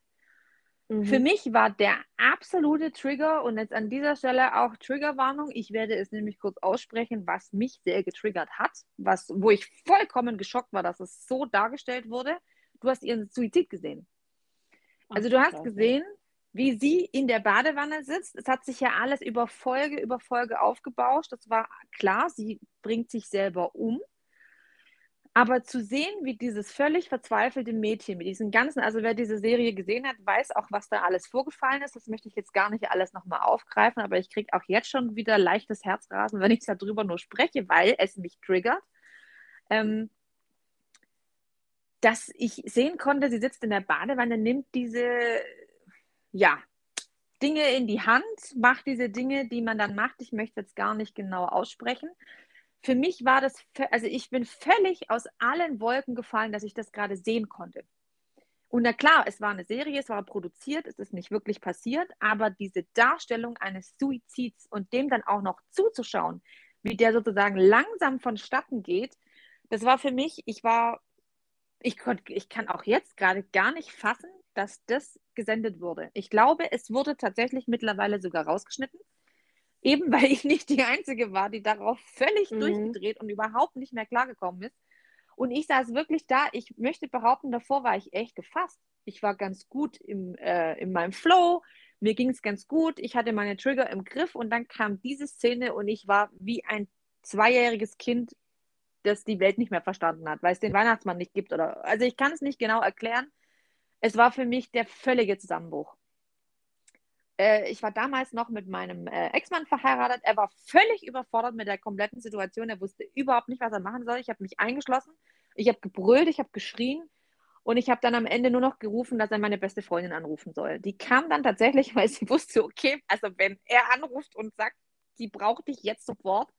Mhm. Für mich war der absolute Trigger und jetzt an dieser Stelle auch Triggerwarnung. Ich werde es nämlich kurz aussprechen, was mich sehr getriggert hat, was, wo ich vollkommen geschockt war, dass es so dargestellt wurde. Du hast ihren Suizid gesehen. Also du hast gesehen, wie sie in der Badewanne sitzt. Es hat sich ja alles über Folge über Folge aufgebauscht. Das war klar, sie bringt sich selber um. Aber zu sehen, wie dieses völlig verzweifelte Mädchen mit diesen ganzen, also wer diese Serie gesehen hat, weiß auch, was da alles vorgefallen ist. Das möchte ich jetzt gar nicht alles nochmal aufgreifen, aber ich kriege auch jetzt schon wieder leichtes Herzrasen, wenn ich darüber nur spreche, weil es mich triggert. Ähm, dass ich sehen konnte, sie sitzt in der Badewanne, nimmt diese, ja, Dinge in die Hand, macht diese Dinge, die man dann macht. Ich möchte jetzt gar nicht genau aussprechen für mich war das, also ich bin völlig aus allen Wolken gefallen, dass ich das gerade sehen konnte. Und na klar, es war eine Serie, es war produziert, es ist nicht wirklich passiert, aber diese Darstellung eines Suizids und dem dann auch noch zuzuschauen, wie der sozusagen langsam vonstatten geht, das war für mich, ich war, ich, ich kann auch jetzt gerade gar nicht fassen, dass das gesendet wurde. Ich glaube, es wurde tatsächlich mittlerweile sogar rausgeschnitten. Eben weil ich nicht die Einzige war, die darauf völlig mhm. durchgedreht und überhaupt nicht mehr klargekommen ist. Und ich saß wirklich da, ich möchte behaupten, davor war ich echt gefasst. Ich war ganz gut im, äh, in meinem Flow, mir ging es ganz gut, ich hatte meine Trigger im Griff und dann kam diese Szene und ich war wie ein zweijähriges Kind, das die Welt nicht mehr verstanden hat, weil es den Weihnachtsmann nicht gibt. Oder, also ich kann es nicht genau erklären. Es war für mich der völlige Zusammenbruch. Äh, ich war damals noch mit meinem äh, Ex-Mann verheiratet. Er war völlig überfordert mit der kompletten Situation. Er wusste überhaupt nicht, was er machen soll. Ich habe mich eingeschlossen. Ich habe gebrüllt, ich habe geschrien. Und ich habe dann am Ende nur noch gerufen, dass er meine beste Freundin anrufen soll. Die kam dann tatsächlich, weil sie wusste, okay, also wenn er anruft und sagt, sie braucht dich jetzt sofort,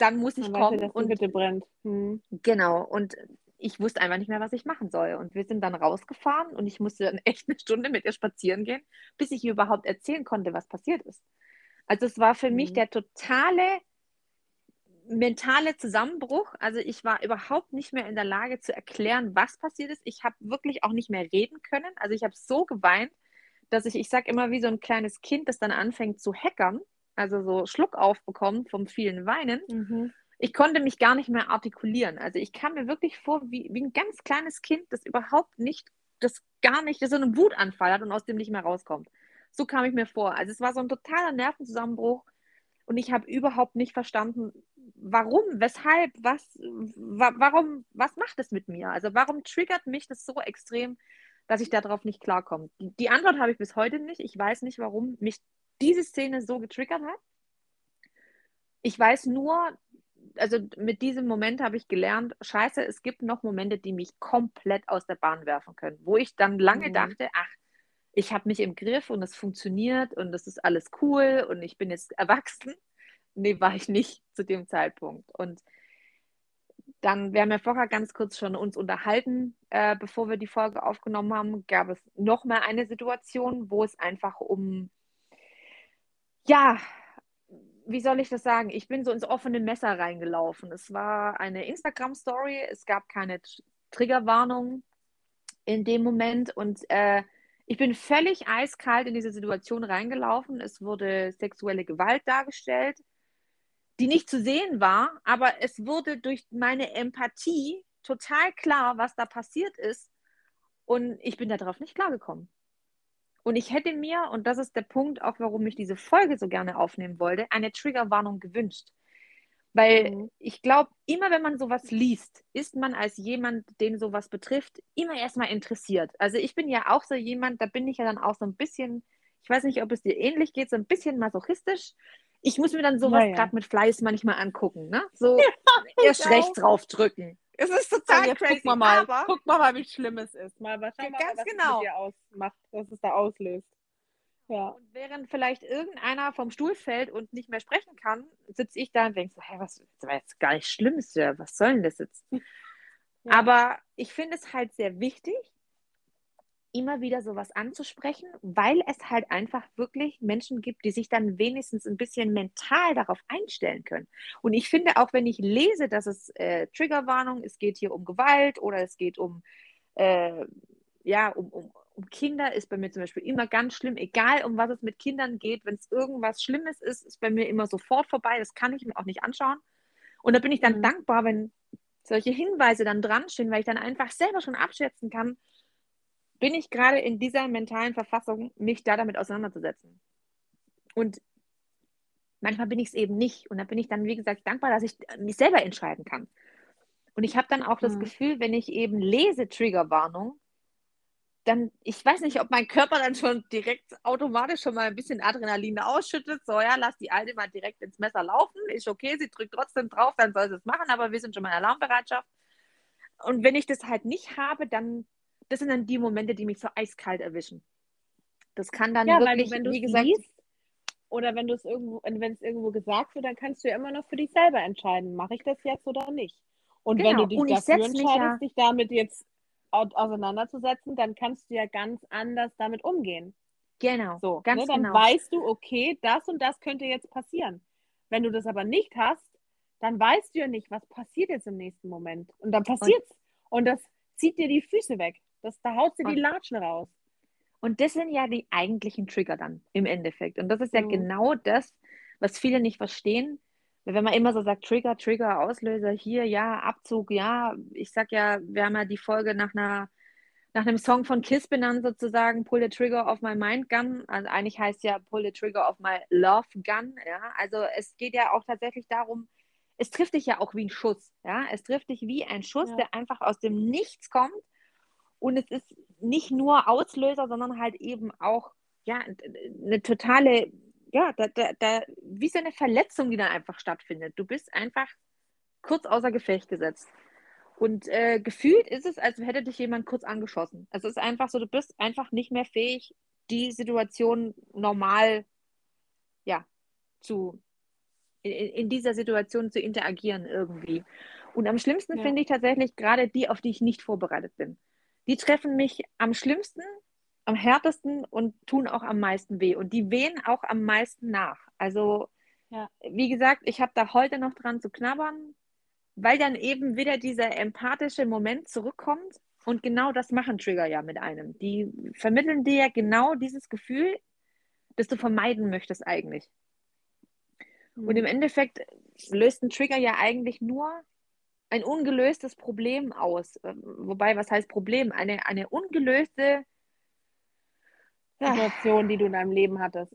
dann muss ich kommen. Weiß, und bitte brennt. Hm. Genau. Und ich wusste einfach nicht mehr, was ich machen soll. Und wir sind dann rausgefahren und ich musste dann echt eine Stunde mit ihr spazieren gehen, bis ich ihr überhaupt erzählen konnte, was passiert ist. Also es war für mhm. mich der totale mentale Zusammenbruch. Also ich war überhaupt nicht mehr in der Lage zu erklären, was passiert ist. Ich habe wirklich auch nicht mehr reden können. Also ich habe so geweint, dass ich, ich sage immer wie so ein kleines Kind, das dann anfängt zu hackern, also so Schluck aufbekommt vom vielen Weinen. Mhm ich konnte mich gar nicht mehr artikulieren. Also ich kam mir wirklich vor wie, wie ein ganz kleines Kind, das überhaupt nicht, das gar nicht, das so einen Wutanfall hat und aus dem nicht mehr rauskommt. So kam ich mir vor. Also es war so ein totaler Nervenzusammenbruch und ich habe überhaupt nicht verstanden, warum, weshalb, was, wa warum, was macht es mit mir? Also warum triggert mich das so extrem, dass ich darauf nicht klarkomme? Die Antwort habe ich bis heute nicht. Ich weiß nicht, warum mich diese Szene so getriggert hat. Ich weiß nur, also mit diesem Moment habe ich gelernt, scheiße, es gibt noch Momente, die mich komplett aus der Bahn werfen können, wo ich dann lange mhm. dachte, ach, ich habe mich im Griff und es funktioniert und es ist alles cool und ich bin jetzt erwachsen. Nee, war ich nicht zu dem Zeitpunkt. Und dann, wir haben ja vorher ganz kurz schon uns unterhalten, äh, bevor wir die Folge aufgenommen haben, gab es noch mal eine Situation, wo es einfach um, ja, wie soll ich das sagen? Ich bin so ins offene Messer reingelaufen. Es war eine Instagram-Story, es gab keine Triggerwarnung in dem Moment und äh, ich bin völlig eiskalt in diese Situation reingelaufen. Es wurde sexuelle Gewalt dargestellt, die nicht zu sehen war, aber es wurde durch meine Empathie total klar, was da passiert ist. Und ich bin darauf nicht klargekommen. Und ich hätte mir, und das ist der Punkt, auch warum ich diese Folge so gerne aufnehmen wollte, eine Triggerwarnung gewünscht. Weil mhm. ich glaube, immer wenn man sowas liest, ist man als jemand, den sowas betrifft, immer erstmal interessiert. Also ich bin ja auch so jemand, da bin ich ja dann auch so ein bisschen, ich weiß nicht, ob es dir ähnlich geht, so ein bisschen masochistisch. Ich muss mir dann sowas ja, ja. gerade mit Fleiß manchmal angucken, ne? So ja, erst rechts draufdrücken. Es ist total so, crazy. Guck mal, mal, aber... guck mal, mal, wie schlimm es ist. Mal, was, mal, was genau. es mit dir ausmacht, was es da auslöst. Ja. Und während vielleicht irgendeiner vom Stuhl fällt und nicht mehr sprechen kann, sitze ich da und denke so, hey, was, das war jetzt gar nicht schlimm, was soll denn das jetzt? Ja. Aber ich finde es halt sehr wichtig, immer wieder sowas anzusprechen, weil es halt einfach wirklich Menschen gibt, die sich dann wenigstens ein bisschen mental darauf einstellen können. Und ich finde auch, wenn ich lese, dass es äh, Triggerwarnung, es geht hier um Gewalt oder es geht um äh, ja, um, um, um Kinder ist bei mir zum Beispiel immer ganz schlimm, egal um was es mit Kindern geht, wenn es irgendwas Schlimmes ist, ist bei mir immer sofort vorbei. Das kann ich mir auch nicht anschauen. Und da bin ich dann mhm. dankbar, wenn solche Hinweise dann dran stehen, weil ich dann einfach selber schon abschätzen kann, bin ich gerade in dieser mentalen Verfassung, mich da damit auseinanderzusetzen. Und manchmal bin ich es eben nicht. Und da bin ich dann, wie gesagt, dankbar, dass ich mich selber entscheiden kann. Und ich habe dann auch das mhm. Gefühl, wenn ich eben lese Triggerwarnung, dann, ich weiß nicht, ob mein Körper dann schon direkt automatisch schon mal ein bisschen Adrenalin ausschüttet. So, ja, lass die Alte mal direkt ins Messer laufen. Ist okay, sie drückt trotzdem drauf, dann soll sie es machen, aber wir sind schon mal in Alarmbereitschaft. Und wenn ich das halt nicht habe, dann, das sind dann die Momente, die mich so eiskalt erwischen. Das kann dann ja, wirklich, wenn du wie gesagt, liest, oder wenn du es irgendwo, wenn es irgendwo gesagt wird, dann kannst du ja immer noch für dich selber entscheiden, mache ich das jetzt oder nicht. Und genau. wenn du dich dafür entscheidest, ja, dich damit jetzt auseinanderzusetzen, dann kannst du ja ganz anders damit umgehen. Genau. So, ganz ne? Dann genau. weißt du, okay, das und das könnte jetzt passieren. Wenn du das aber nicht hast, dann weißt du ja nicht, was passiert jetzt im nächsten Moment. Und dann passiert's. Und, und das zieht dir die Füße weg. Das, da haut dir die Latschen raus. Und das sind ja die eigentlichen Trigger dann im Endeffekt. Und das ist ja mhm. genau das, was viele nicht verstehen wenn man immer so sagt, Trigger, Trigger, Auslöser, hier, ja, Abzug, ja, ich sag ja, wir haben ja die Folge nach einer nach einem Song von Kiss benannt sozusagen, Pull the Trigger of my Mind Gun. Also eigentlich heißt ja Pull the Trigger of my Love Gun. Ja, also es geht ja auch tatsächlich darum, es trifft dich ja auch wie ein Schuss. Ja, es trifft dich wie ein Schuss, ja. der einfach aus dem Nichts kommt. Und es ist nicht nur Auslöser, sondern halt eben auch ja eine totale ja, da, da, da, wie so eine Verletzung, die dann einfach stattfindet. Du bist einfach kurz außer Gefecht gesetzt. Und äh, gefühlt ist es, als hätte dich jemand kurz angeschossen. Es ist einfach so, du bist einfach nicht mehr fähig, die Situation normal, ja, zu, in, in dieser Situation zu interagieren irgendwie. Und am schlimmsten ja. finde ich tatsächlich gerade die, auf die ich nicht vorbereitet bin. Die treffen mich am schlimmsten, am härtesten und tun auch am meisten weh. Und die wehen auch am meisten nach. Also, ja. wie gesagt, ich habe da heute noch dran zu knabbern, weil dann eben wieder dieser empathische Moment zurückkommt. Und genau das machen Trigger ja mit einem. Die vermitteln dir ja genau dieses Gefühl, das du vermeiden möchtest eigentlich. Mhm. Und im Endeffekt löst ein Trigger ja eigentlich nur ein ungelöstes Problem aus. Wobei, was heißt Problem? Eine, eine ungelöste Situation, die du in deinem Leben hattest.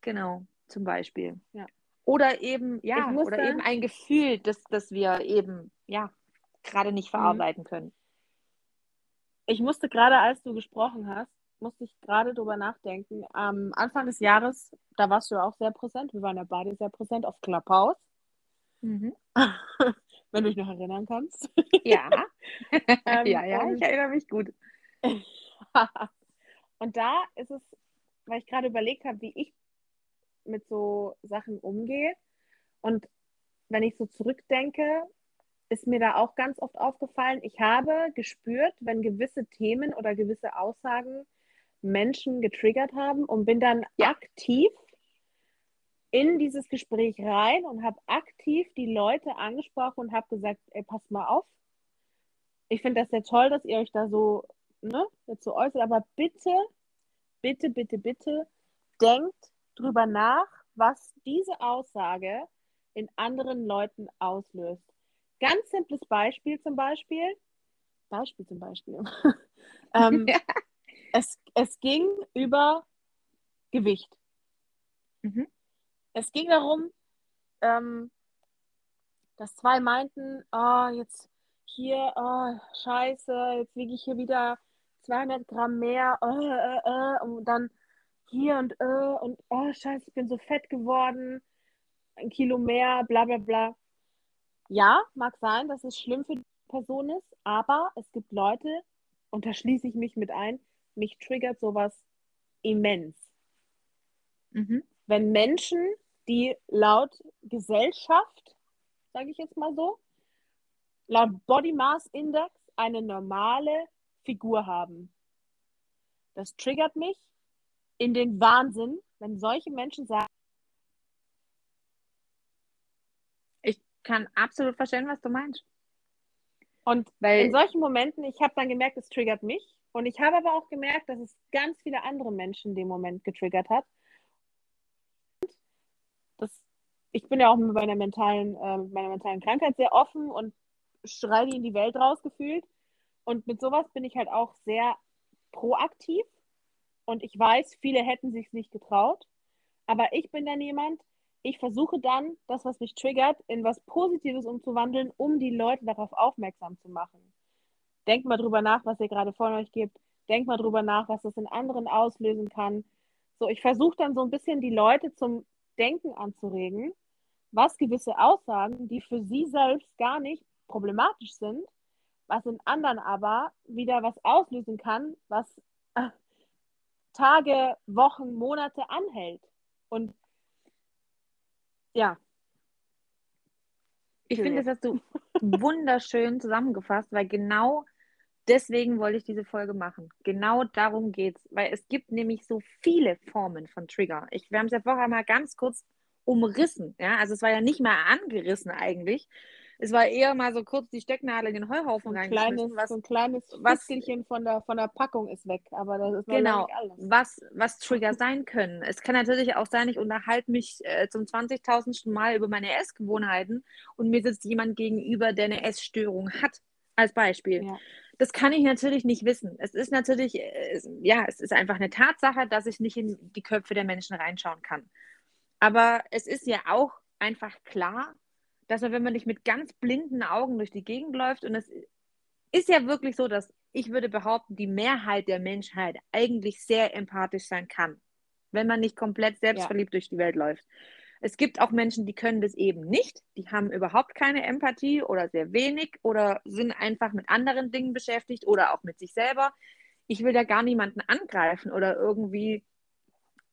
Genau, zum Beispiel. Ja. Oder eben, ja, oder eben ein Gefühl, das, das wir eben, ja, gerade nicht mhm. verarbeiten können. Ich musste gerade, als du gesprochen hast, musste ich gerade drüber nachdenken. Am Anfang des Jahres, da warst du auch sehr präsent, wir waren ja beide sehr präsent auf Clubhouse. Mhm. Wenn du dich noch erinnern kannst. Ja. ähm, ja, ja, ich erinnere mich gut. und da ist es, weil ich gerade überlegt habe, wie ich mit so Sachen umgehe. Und wenn ich so zurückdenke, ist mir da auch ganz oft aufgefallen, ich habe gespürt, wenn gewisse Themen oder gewisse Aussagen Menschen getriggert haben und bin dann ja. aktiv in dieses Gespräch rein und habe aktiv die Leute angesprochen und habe gesagt, ey, pass mal auf. Ich finde das sehr toll, dass ihr euch da so, ne, jetzt so äußert, aber bitte, bitte, bitte, bitte denkt drüber nach, was diese Aussage in anderen Leuten auslöst. Ganz simples Beispiel zum Beispiel. Beispiel zum Beispiel. ähm, ja. es, es ging über Gewicht. Mhm. Es ging darum, ähm, dass zwei meinten, oh, jetzt hier, oh, scheiße, jetzt wiege ich hier wieder 200 Gramm mehr, oh, äh, äh, und dann hier und und oh, scheiße, ich bin so fett geworden, ein Kilo mehr, bla bla bla. Ja, mag sein, dass es schlimm für die Person ist, aber es gibt Leute, und da schließe ich mich mit ein, mich triggert sowas immens. Mhm. Wenn Menschen die laut Gesellschaft, sage ich jetzt mal so, laut Body Mass Index eine normale Figur haben. Das triggert mich in den Wahnsinn, wenn solche Menschen sagen. Ich kann absolut verstehen, was du meinst. Und Weil, in solchen Momenten, ich habe dann gemerkt, es triggert mich. Und ich habe aber auch gemerkt, dass es ganz viele andere Menschen in dem Moment getriggert hat ich bin ja auch mit meiner mentalen, äh, meiner mentalen Krankheit sehr offen und schreie die in die Welt rausgefühlt. Und mit sowas bin ich halt auch sehr proaktiv. Und ich weiß, viele hätten sich nicht getraut. Aber ich bin dann jemand, ich versuche dann, das, was mich triggert, in was Positives umzuwandeln, um die Leute darauf aufmerksam zu machen. Denkt mal drüber nach, was ihr gerade vor euch gibt. Denkt mal drüber nach, was das in anderen auslösen kann. So, ich versuche dann so ein bisschen die Leute zum Denken anzuregen was gewisse Aussagen, die für sie selbst gar nicht problematisch sind, was in anderen aber wieder was auslösen kann, was äh, Tage, Wochen, Monate anhält. Und ja. Ich finde, das hast du wunderschön zusammengefasst, weil genau deswegen wollte ich diese Folge machen. Genau darum geht es, weil es gibt nämlich so viele Formen von Trigger. Ich, wir haben es ja vorher mal ganz kurz umrissen. Ja? Also es war ja nicht mal angerissen eigentlich. Es war eher mal so kurz die Stecknadel in den Heuhaufen ein kleines, was, so ein kleines was, von der, von der Packung ist weg, aber das ist genau, alles. Was, was Trigger sein können. Es kann natürlich auch sein, ich unterhalte mich äh, zum 20.000. Mal über meine Essgewohnheiten und mir sitzt jemand gegenüber, der eine Essstörung hat, als Beispiel. Ja. Das kann ich natürlich nicht wissen. Es ist natürlich, äh, ja, es ist einfach eine Tatsache, dass ich nicht in die Köpfe der Menschen reinschauen kann. Aber es ist ja auch einfach klar, dass man, wenn man nicht mit ganz blinden Augen durch die Gegend läuft, und es ist ja wirklich so, dass ich würde behaupten, die Mehrheit der Menschheit eigentlich sehr empathisch sein kann, wenn man nicht komplett selbstverliebt ja. durch die Welt läuft. Es gibt auch Menschen, die können das eben nicht. Die haben überhaupt keine Empathie oder sehr wenig oder sind einfach mit anderen Dingen beschäftigt oder auch mit sich selber. Ich will da gar niemanden angreifen oder irgendwie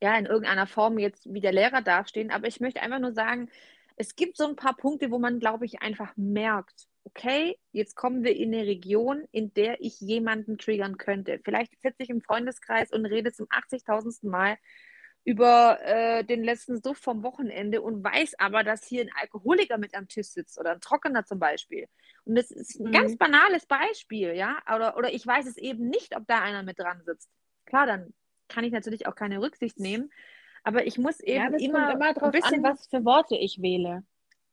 ja, in irgendeiner Form jetzt wie der Lehrer dastehen, aber ich möchte einfach nur sagen, es gibt so ein paar Punkte, wo man, glaube ich, einfach merkt, okay, jetzt kommen wir in eine Region, in der ich jemanden triggern könnte. Vielleicht sitze ich im Freundeskreis und rede zum 80.000. Mal über äh, den letzten Suff vom Wochenende und weiß aber, dass hier ein Alkoholiker mit am Tisch sitzt oder ein Trockener zum Beispiel. Und das ist ein mhm. ganz banales Beispiel, ja. Oder, oder ich weiß es eben nicht, ob da einer mit dran sitzt. Klar, dann kann ich natürlich auch keine Rücksicht nehmen. Aber ich muss eben ja, immer, immer drauf ein bisschen, an, was für Worte ich wähle.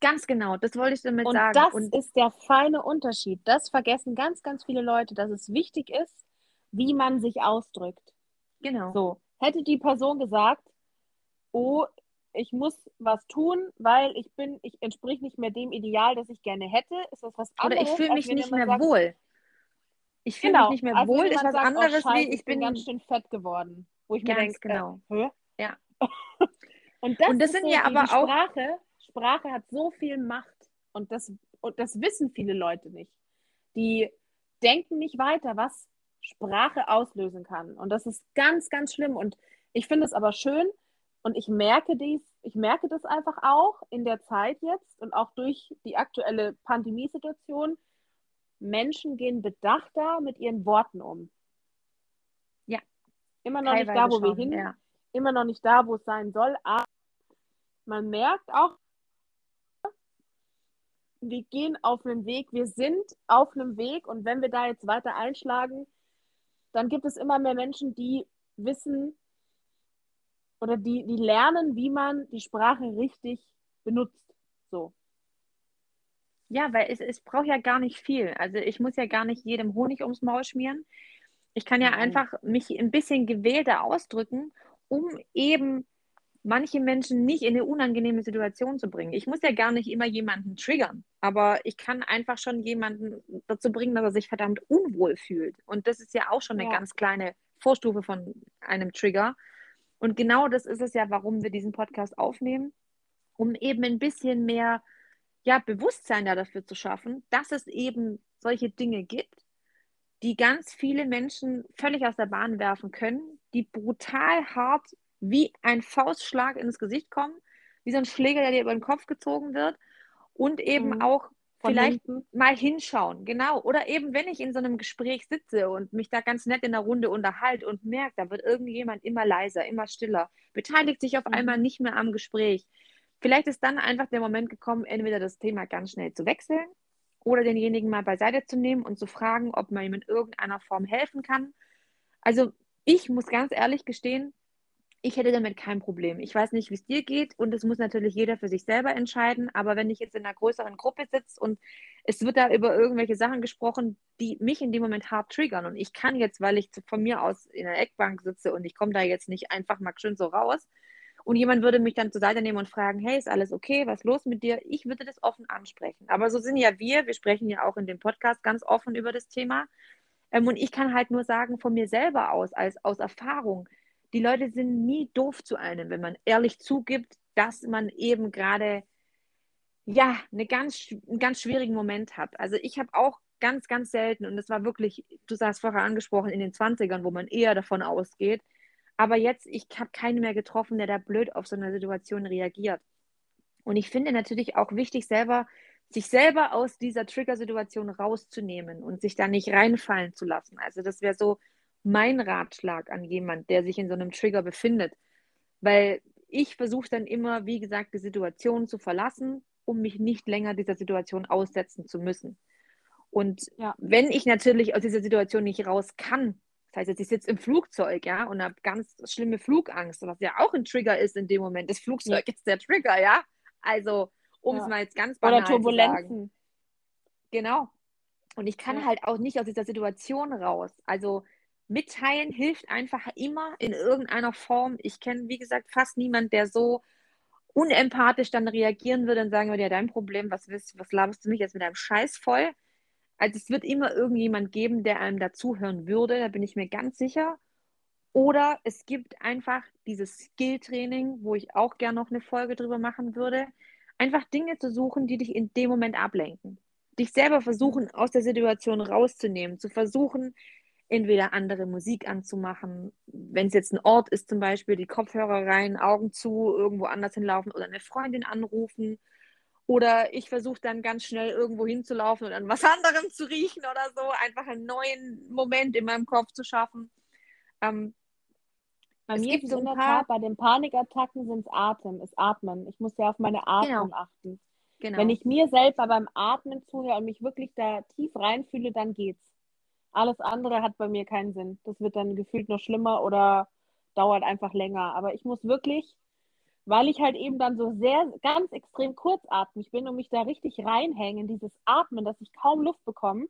Ganz genau, das wollte ich damit und sagen. Das und das ist der feine Unterschied. Das vergessen ganz, ganz viele Leute, dass es wichtig ist, wie man sich ausdrückt. Genau. So, hätte die Person gesagt, oh, ich muss was tun, weil ich bin, ich entsprich nicht mehr dem Ideal, das ich gerne hätte, ist das was anderes. Oder ich fühle mich nicht mehr sagt, wohl. Ich fühle genau. mich nicht mehr also wohl, ist was sagt, anderes oh, Scheiße, wie ich bin, ganz schön fett geworden. Wo ich ganz mir denke, genau. Äh, ja. Und das, Und das sind so ja aber auch Sprache. Sprache hat so viel Macht. Und das, und das wissen viele Leute nicht. Die denken nicht weiter, was Sprache auslösen kann. Und das ist ganz, ganz schlimm. Und ich finde es aber schön und ich merke dies, ich merke das einfach auch in der Zeit jetzt und auch durch die aktuelle Pandemiesituation. Menschen gehen bedachter mit ihren Worten um. Ja. Immer noch nicht da, wo schon, wir hin, ja. immer noch nicht da, wo es sein soll, aber man merkt auch, wir gehen auf einem Weg, wir sind auf einem Weg und wenn wir da jetzt weiter einschlagen, dann gibt es immer mehr Menschen, die wissen oder die, die lernen, wie man die Sprache richtig benutzt. So. Ja, weil es, es braucht ja gar nicht viel. Also ich muss ja gar nicht jedem Honig ums Maul schmieren. Ich kann ja einfach mich ein bisschen gewählter ausdrücken, um eben manche Menschen nicht in eine unangenehme Situation zu bringen. Ich muss ja gar nicht immer jemanden triggern, aber ich kann einfach schon jemanden dazu bringen, dass er sich verdammt unwohl fühlt. Und das ist ja auch schon eine ja. ganz kleine Vorstufe von einem Trigger. Und genau das ist es ja, warum wir diesen Podcast aufnehmen, um eben ein bisschen mehr ja, Bewusstsein ja dafür zu schaffen, dass es eben solche Dinge gibt, die ganz viele Menschen völlig aus der Bahn werfen können, die brutal hart wie ein Faustschlag ins Gesicht kommen, wie so ein Schläger, der dir über den Kopf gezogen wird und eben mhm. auch Von vielleicht hinten. mal hinschauen, genau. Oder eben, wenn ich in so einem Gespräch sitze und mich da ganz nett in der Runde unterhalte und merke, da wird irgendjemand immer leiser, immer stiller, beteiligt sich auf mhm. einmal nicht mehr am Gespräch. Vielleicht ist dann einfach der Moment gekommen, entweder das Thema ganz schnell zu wechseln oder denjenigen mal beiseite zu nehmen und zu fragen, ob man ihm in irgendeiner Form helfen kann. Also ich muss ganz ehrlich gestehen, ich hätte damit kein Problem. Ich weiß nicht, wie es dir geht und es muss natürlich jeder für sich selber entscheiden. Aber wenn ich jetzt in einer größeren Gruppe sitze und es wird da über irgendwelche Sachen gesprochen, die mich in dem Moment hart triggern und ich kann jetzt, weil ich von mir aus in der Eckbank sitze und ich komme da jetzt nicht einfach mal schön so raus und jemand würde mich dann zur Seite nehmen und fragen, hey, ist alles okay? Was ist los mit dir? Ich würde das offen ansprechen. Aber so sind ja wir. Wir sprechen ja auch in dem Podcast ganz offen über das Thema. Ähm, und ich kann halt nur sagen, von mir selber aus, als aus Erfahrung, die Leute sind nie doof zu einem, wenn man ehrlich zugibt, dass man eben gerade ja eine ganz, einen ganz schwierigen Moment hat. Also ich habe auch ganz, ganz selten, und das war wirklich, du sagst vorher angesprochen, in den 20ern, wo man eher davon ausgeht. Aber jetzt, ich habe keinen mehr getroffen, der da blöd auf so eine Situation reagiert. Und ich finde natürlich auch wichtig, selber, sich selber aus dieser Trigger-Situation rauszunehmen und sich da nicht reinfallen zu lassen. Also das wäre so mein Ratschlag an jemand, der sich in so einem Trigger befindet. Weil ich versuche dann immer, wie gesagt, die Situation zu verlassen, um mich nicht länger dieser Situation aussetzen zu müssen. Und ja. wenn ich natürlich aus dieser Situation nicht raus kann, das heißt jetzt, ich sitze im Flugzeug, ja, und habe ganz schlimme Flugangst, was ja auch ein Trigger ist in dem Moment. Das Flugzeug ja. ist der Trigger, ja. Also, um ja. es mal jetzt ganz banal Oder Turbulenzen. zu sagen. Genau. Und ich kann halt auch nicht aus dieser Situation raus. Also mitteilen hilft einfach immer in irgendeiner Form. Ich kenne, wie gesagt, fast niemanden, der so unempathisch dann reagieren würde und sagen würde, ja, dein Problem, was, willst, was laberst du mich jetzt mit deinem Scheiß voll? Also es wird immer irgendjemand geben, der einem dazuhören würde, da bin ich mir ganz sicher. Oder es gibt einfach dieses Skill-Training, wo ich auch gerne noch eine Folge drüber machen würde. Einfach Dinge zu suchen, die dich in dem Moment ablenken. Dich selber versuchen, aus der Situation rauszunehmen, zu versuchen, entweder andere Musik anzumachen, wenn es jetzt ein Ort ist zum Beispiel, die Kopfhörer rein, Augen zu, irgendwo anders hinlaufen oder eine Freundin anrufen. Oder ich versuche dann ganz schnell irgendwo hinzulaufen und an was anderem zu riechen oder so, einfach einen neuen Moment in meinem Kopf zu schaffen. Ähm, bei mir ist so ein paar... Tat, bei den Panikattacken sind es Atem, ist Atmen. Ich muss ja auf meine Atmung genau. achten. Genau. Wenn ich mir selber beim Atmen zuhöre und mich wirklich da tief reinfühle, dann geht's. Alles andere hat bei mir keinen Sinn. Das wird dann gefühlt noch schlimmer oder dauert einfach länger. Aber ich muss wirklich, weil ich halt eben dann so sehr, ganz extrem kurzatmig bin und mich da richtig reinhängen, dieses Atmen, dass ich kaum Luft bekomme,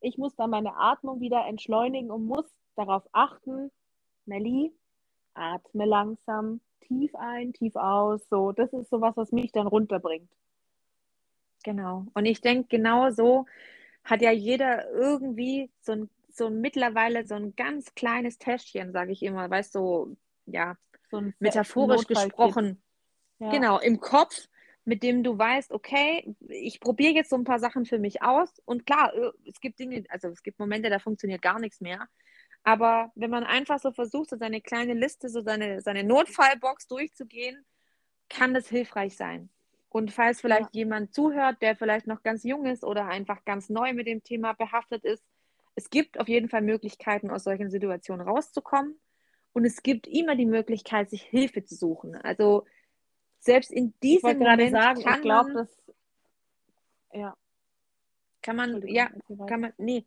ich muss dann meine Atmung wieder entschleunigen und muss darauf achten, Melli, atme langsam, tief ein, tief aus. So, das ist sowas, was mich dann runterbringt. Genau. Und ich denke, genau so hat ja jeder irgendwie so ein, so mittlerweile so ein ganz kleines Täschchen, sage ich immer, weißt du, so, ja, so metaphorisch gesprochen. Ja. Genau, im Kopf, mit dem du weißt, okay, ich probiere jetzt so ein paar Sachen für mich aus. Und klar, äh, es gibt Dinge, also es gibt Momente, da funktioniert gar nichts mehr. Aber wenn man einfach so versucht, so seine kleine Liste, so seine, seine Notfallbox durchzugehen, kann das hilfreich sein. Und falls vielleicht ja. jemand zuhört, der vielleicht noch ganz jung ist oder einfach ganz neu mit dem Thema behaftet ist, es gibt auf jeden Fall Möglichkeiten, aus solchen Situationen rauszukommen. Und es gibt immer die Möglichkeit, sich Hilfe zu suchen. Also selbst in diesem Moment sagen, kann ich glaube, dass ja kann man ja kann man nee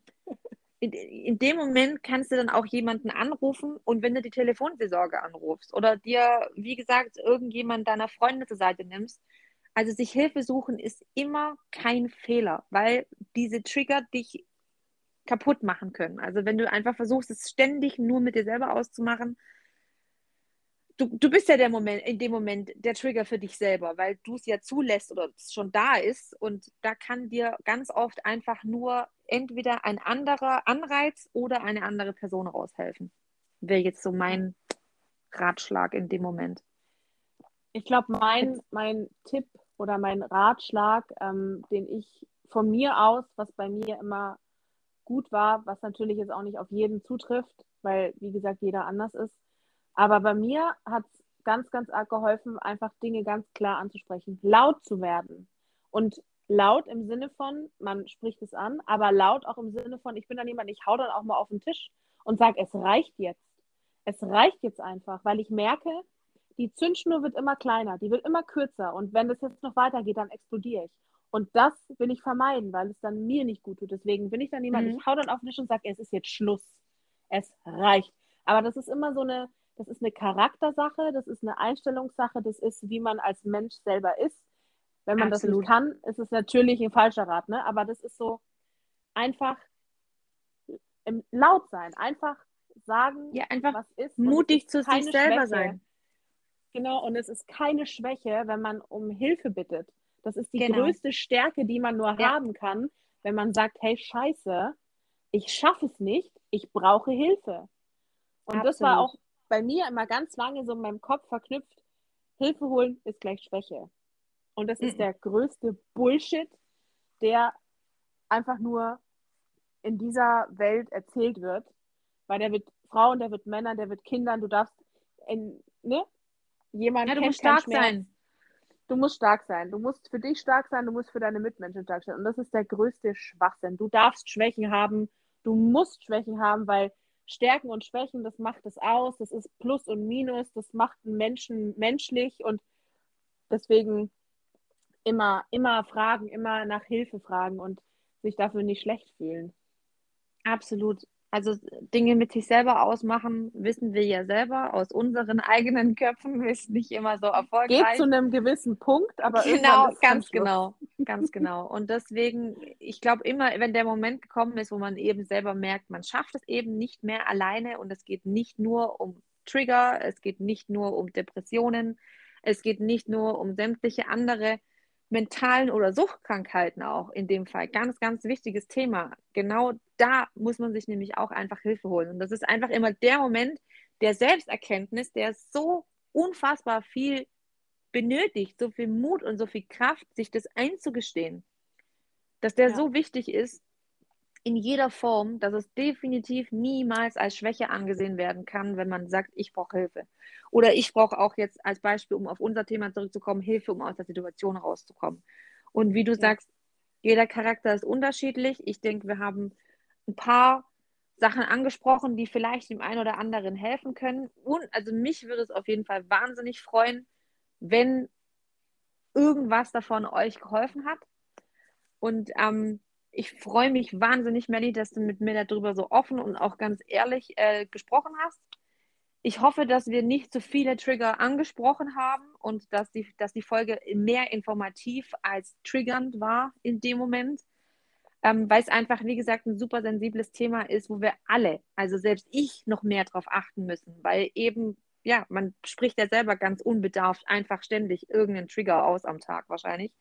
in, in, dem Moment kannst du dann auch jemanden anrufen und wenn du die Telefonseelsorge anrufst oder dir, wie gesagt, irgendjemand deiner Freunde zur Seite nimmst, also sich Hilfe suchen ist immer kein Fehler, weil diese Trigger dich kaputt machen können. Also wenn du einfach versuchst, es ständig nur mit dir selber auszumachen, du, du bist ja der Moment, in dem Moment der Trigger für dich selber, weil du es ja zulässt oder es schon da ist und da kann dir ganz oft einfach nur entweder ein anderer Anreiz oder eine andere Person raushelfen. Wäre jetzt so mein Ratschlag in dem Moment. Ich glaube, mein, mein Tipp oder mein Ratschlag, ähm, den ich von mir aus, was bei mir immer gut war, was natürlich jetzt auch nicht auf jeden zutrifft, weil, wie gesagt, jeder anders ist, aber bei mir hat es ganz, ganz arg geholfen, einfach Dinge ganz klar anzusprechen, laut zu werden. Und laut im Sinne von, man spricht es an, aber laut auch im Sinne von, ich bin dann jemand, ich hau dann auch mal auf den Tisch und sage, es reicht jetzt. Es reicht jetzt einfach, weil ich merke, die Zündschnur wird immer kleiner, die wird immer kürzer und wenn das jetzt noch weitergeht, dann explodiere ich. Und das will ich vermeiden, weil es dann mir nicht gut tut. Deswegen bin ich dann jemand, mhm. ich hau dann auf den Tisch und sage, es ist jetzt Schluss. Es reicht. Aber das ist immer so eine, das ist eine Charaktersache, das ist eine Einstellungssache, das ist, wie man als Mensch selber ist. Wenn man Absolut. das nicht kann, ist es natürlich ein falscher Rat, ne? Aber das ist so einfach im, laut sein, einfach sagen, ja, einfach was ist. Mutig zu sich selber Schwäche. sein. Genau, und es ist keine Schwäche, wenn man um Hilfe bittet. Das ist die genau. größte Stärke, die man nur ja. haben kann, wenn man sagt, hey, scheiße, ich schaffe es nicht, ich brauche Hilfe. Und Absolut. das war auch bei mir immer ganz lange so in meinem Kopf verknüpft, Hilfe holen ist gleich Schwäche. Und das mhm. ist der größte Bullshit, der einfach nur in dieser Welt erzählt wird. Weil der wird Frauen, der wird Männern, der wird Kindern, du darfst, in, ne? Jemand ja, du musst stark sein. Du musst stark sein. Du musst für dich stark sein, du musst für deine Mitmenschen stark sein. Und das ist der größte Schwachsinn. Du darfst Schwächen haben, du musst Schwächen haben, weil Stärken und Schwächen, das macht es aus, das ist Plus und Minus, das macht einen Menschen menschlich und deswegen immer, immer fragen, immer nach Hilfe fragen und sich dafür nicht schlecht fühlen. Absolut. Also Dinge mit sich selber ausmachen, wissen wir ja selber aus unseren eigenen Köpfen, ist nicht immer so erfolgreich. Geht zu einem gewissen Punkt, aber genau, ganz genau, ganz genau. Und deswegen, ich glaube immer, wenn der Moment gekommen ist, wo man eben selber merkt, man schafft es eben nicht mehr alleine und es geht nicht nur um Trigger, es geht nicht nur um Depressionen, es geht nicht nur um sämtliche andere mentalen oder Suchtkrankheiten auch in dem Fall. Ganz, ganz wichtiges Thema. Genau da muss man sich nämlich auch einfach Hilfe holen. Und das ist einfach immer der Moment der Selbsterkenntnis, der so unfassbar viel benötigt, so viel Mut und so viel Kraft, sich das einzugestehen, dass der ja. so wichtig ist, in jeder Form, dass es definitiv niemals als Schwäche angesehen werden kann, wenn man sagt, ich brauche Hilfe. Oder ich brauche auch jetzt als Beispiel, um auf unser Thema zurückzukommen, Hilfe, um aus der Situation rauszukommen. Und wie du ja. sagst, jeder Charakter ist unterschiedlich. Ich denke, wir haben ein paar Sachen angesprochen, die vielleicht dem einen oder anderen helfen können. Und also mich würde es auf jeden Fall wahnsinnig freuen, wenn irgendwas davon euch geholfen hat. Und ähm, ich freue mich wahnsinnig, Melly, dass du mit mir darüber so offen und auch ganz ehrlich äh, gesprochen hast. Ich hoffe, dass wir nicht zu viele Trigger angesprochen haben und dass die, dass die Folge mehr informativ als triggernd war in dem Moment, ähm, weil es einfach, wie gesagt, ein super sensibles Thema ist, wo wir alle, also selbst ich, noch mehr darauf achten müssen, weil eben, ja, man spricht ja selber ganz unbedarft einfach ständig irgendeinen Trigger aus am Tag wahrscheinlich.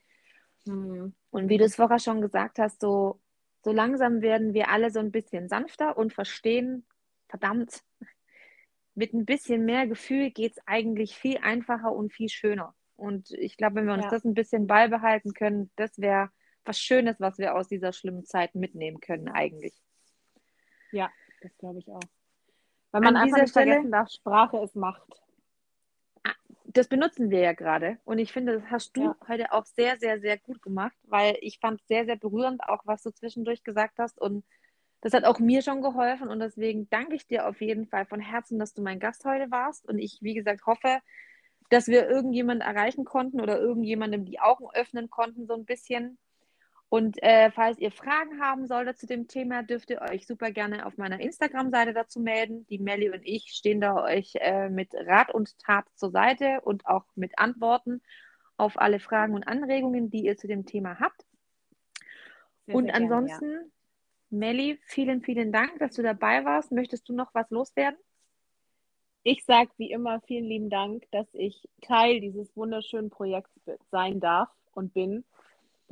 Mhm. Und wie du es vorher schon gesagt hast, so, so langsam werden wir alle so ein bisschen sanfter und verstehen, verdammt, mit ein bisschen mehr Gefühl geht es eigentlich viel einfacher und viel schöner. Und ich glaube, wenn wir uns ja. das ein bisschen beibehalten können, das wäre was Schönes, was wir aus dieser schlimmen Zeit mitnehmen können, eigentlich. Ja, das glaube ich auch. Weil man An einfach nicht Stelle, vergessen darf, Sprache ist Macht. Ah, das benutzen wir ja gerade. Und ich finde, das hast du ja. heute auch sehr, sehr, sehr gut gemacht, weil ich fand es sehr, sehr berührend, auch was du zwischendurch gesagt hast. Und das hat auch mir schon geholfen. Und deswegen danke ich dir auf jeden Fall von Herzen, dass du mein Gast heute warst. Und ich, wie gesagt, hoffe, dass wir irgendjemanden erreichen konnten oder irgendjemandem die Augen öffnen konnten, so ein bisschen. Und äh, falls ihr Fragen haben solltet zu dem Thema, dürft ihr euch super gerne auf meiner Instagram-Seite dazu melden. Die Melli und ich stehen da euch äh, mit Rat und Tat zur Seite und auch mit Antworten auf alle Fragen und Anregungen, die ihr zu dem Thema habt. Sehr, und sehr ansonsten, gerne, ja. Melli, vielen, vielen Dank, dass du dabei warst. Möchtest du noch was loswerden? Ich sage wie immer vielen lieben Dank, dass ich Teil dieses wunderschönen Projekts sein darf und bin.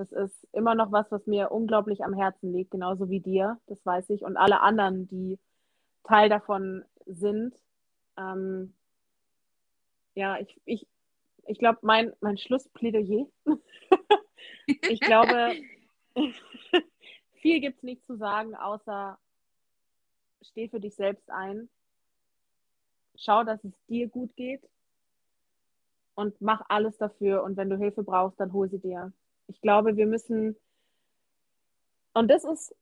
Das ist immer noch was, was mir unglaublich am Herzen liegt, genauso wie dir, das weiß ich, und alle anderen, die Teil davon sind. Ähm, ja, ich, ich, ich glaube, mein, mein Schlussplädoyer. ich glaube, viel gibt es nicht zu sagen, außer steh für dich selbst ein schau, dass es dir gut geht und mach alles dafür. Und wenn du Hilfe brauchst, dann hol sie dir. Ich glaube, wir müssen, und das ist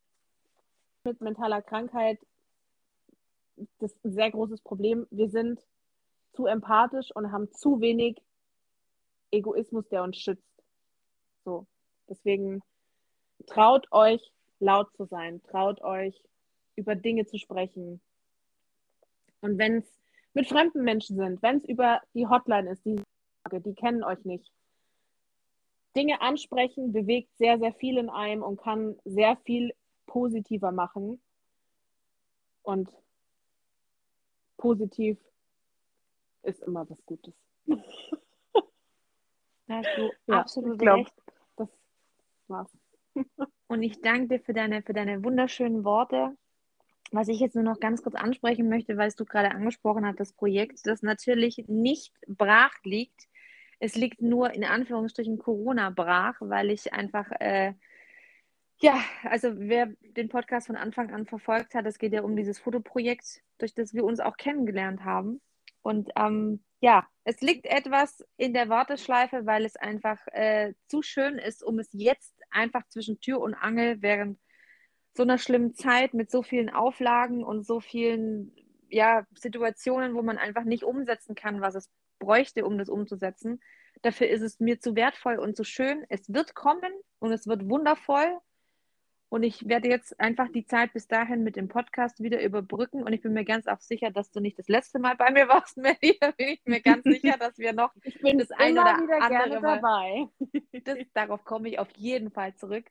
mit mentaler Krankheit das ein sehr großes Problem. Wir sind zu empathisch und haben zu wenig Egoismus, der uns schützt. So. Deswegen traut euch, laut zu sein, traut euch, über Dinge zu sprechen. Und wenn es mit fremden Menschen sind, wenn es über die Hotline ist, die, die kennen euch nicht. Dinge ansprechen bewegt sehr, sehr viel in einem und kann sehr viel positiver machen. Und positiv ist immer was Gutes. Da hast du ja, absolut glaub, recht. Das war's. Und ich danke dir für deine, für deine wunderschönen Worte was ich jetzt nur noch ganz kurz ansprechen möchte, weil du gerade angesprochen hast, das Projekt, das natürlich nicht brach liegt. Es liegt nur in Anführungsstrichen Corona brach, weil ich einfach, äh, ja, also wer den Podcast von Anfang an verfolgt hat, es geht ja um dieses Fotoprojekt, durch das wir uns auch kennengelernt haben. Und ähm, ja, es liegt etwas in der Warteschleife, weil es einfach äh, zu schön ist, um es jetzt einfach zwischen Tür und Angel während so einer schlimmen Zeit mit so vielen Auflagen und so vielen ja, Situationen, wo man einfach nicht umsetzen kann, was es bräuchte, um das umzusetzen. Dafür ist es mir zu wertvoll und zu schön. Es wird kommen und es wird wundervoll. Und ich werde jetzt einfach die Zeit bis dahin mit dem Podcast wieder überbrücken. Und ich bin mir ganz auch sicher, dass du nicht das letzte Mal bei mir warst, Melly. Da bin ich mir ganz sicher, dass wir noch ich bin das eine oder andere Mal dabei. Das, darauf komme ich auf jeden Fall zurück.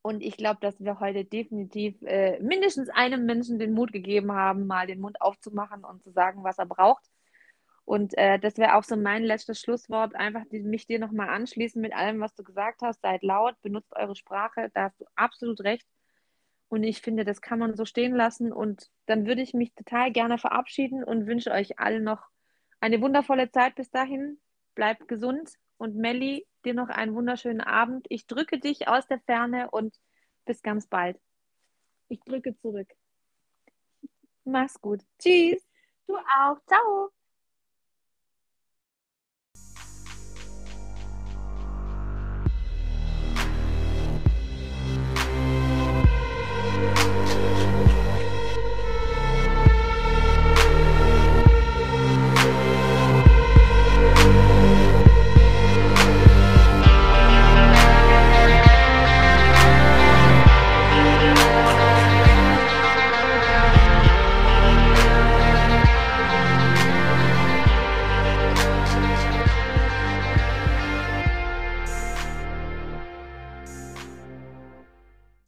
Und ich glaube, dass wir heute definitiv äh, mindestens einem Menschen den Mut gegeben haben, mal den Mund aufzumachen und zu sagen, was er braucht. Und äh, das wäre auch so mein letztes Schlusswort. Einfach die, mich dir nochmal anschließen mit allem, was du gesagt hast. Seid laut, benutzt eure Sprache. Da hast du absolut recht. Und ich finde, das kann man so stehen lassen. Und dann würde ich mich total gerne verabschieden und wünsche euch allen noch eine wundervolle Zeit bis dahin. Bleibt gesund. Und Melli, dir noch einen wunderschönen Abend. Ich drücke dich aus der Ferne und bis ganz bald. Ich drücke zurück. Mach's gut. Tschüss. Du auch. Ciao.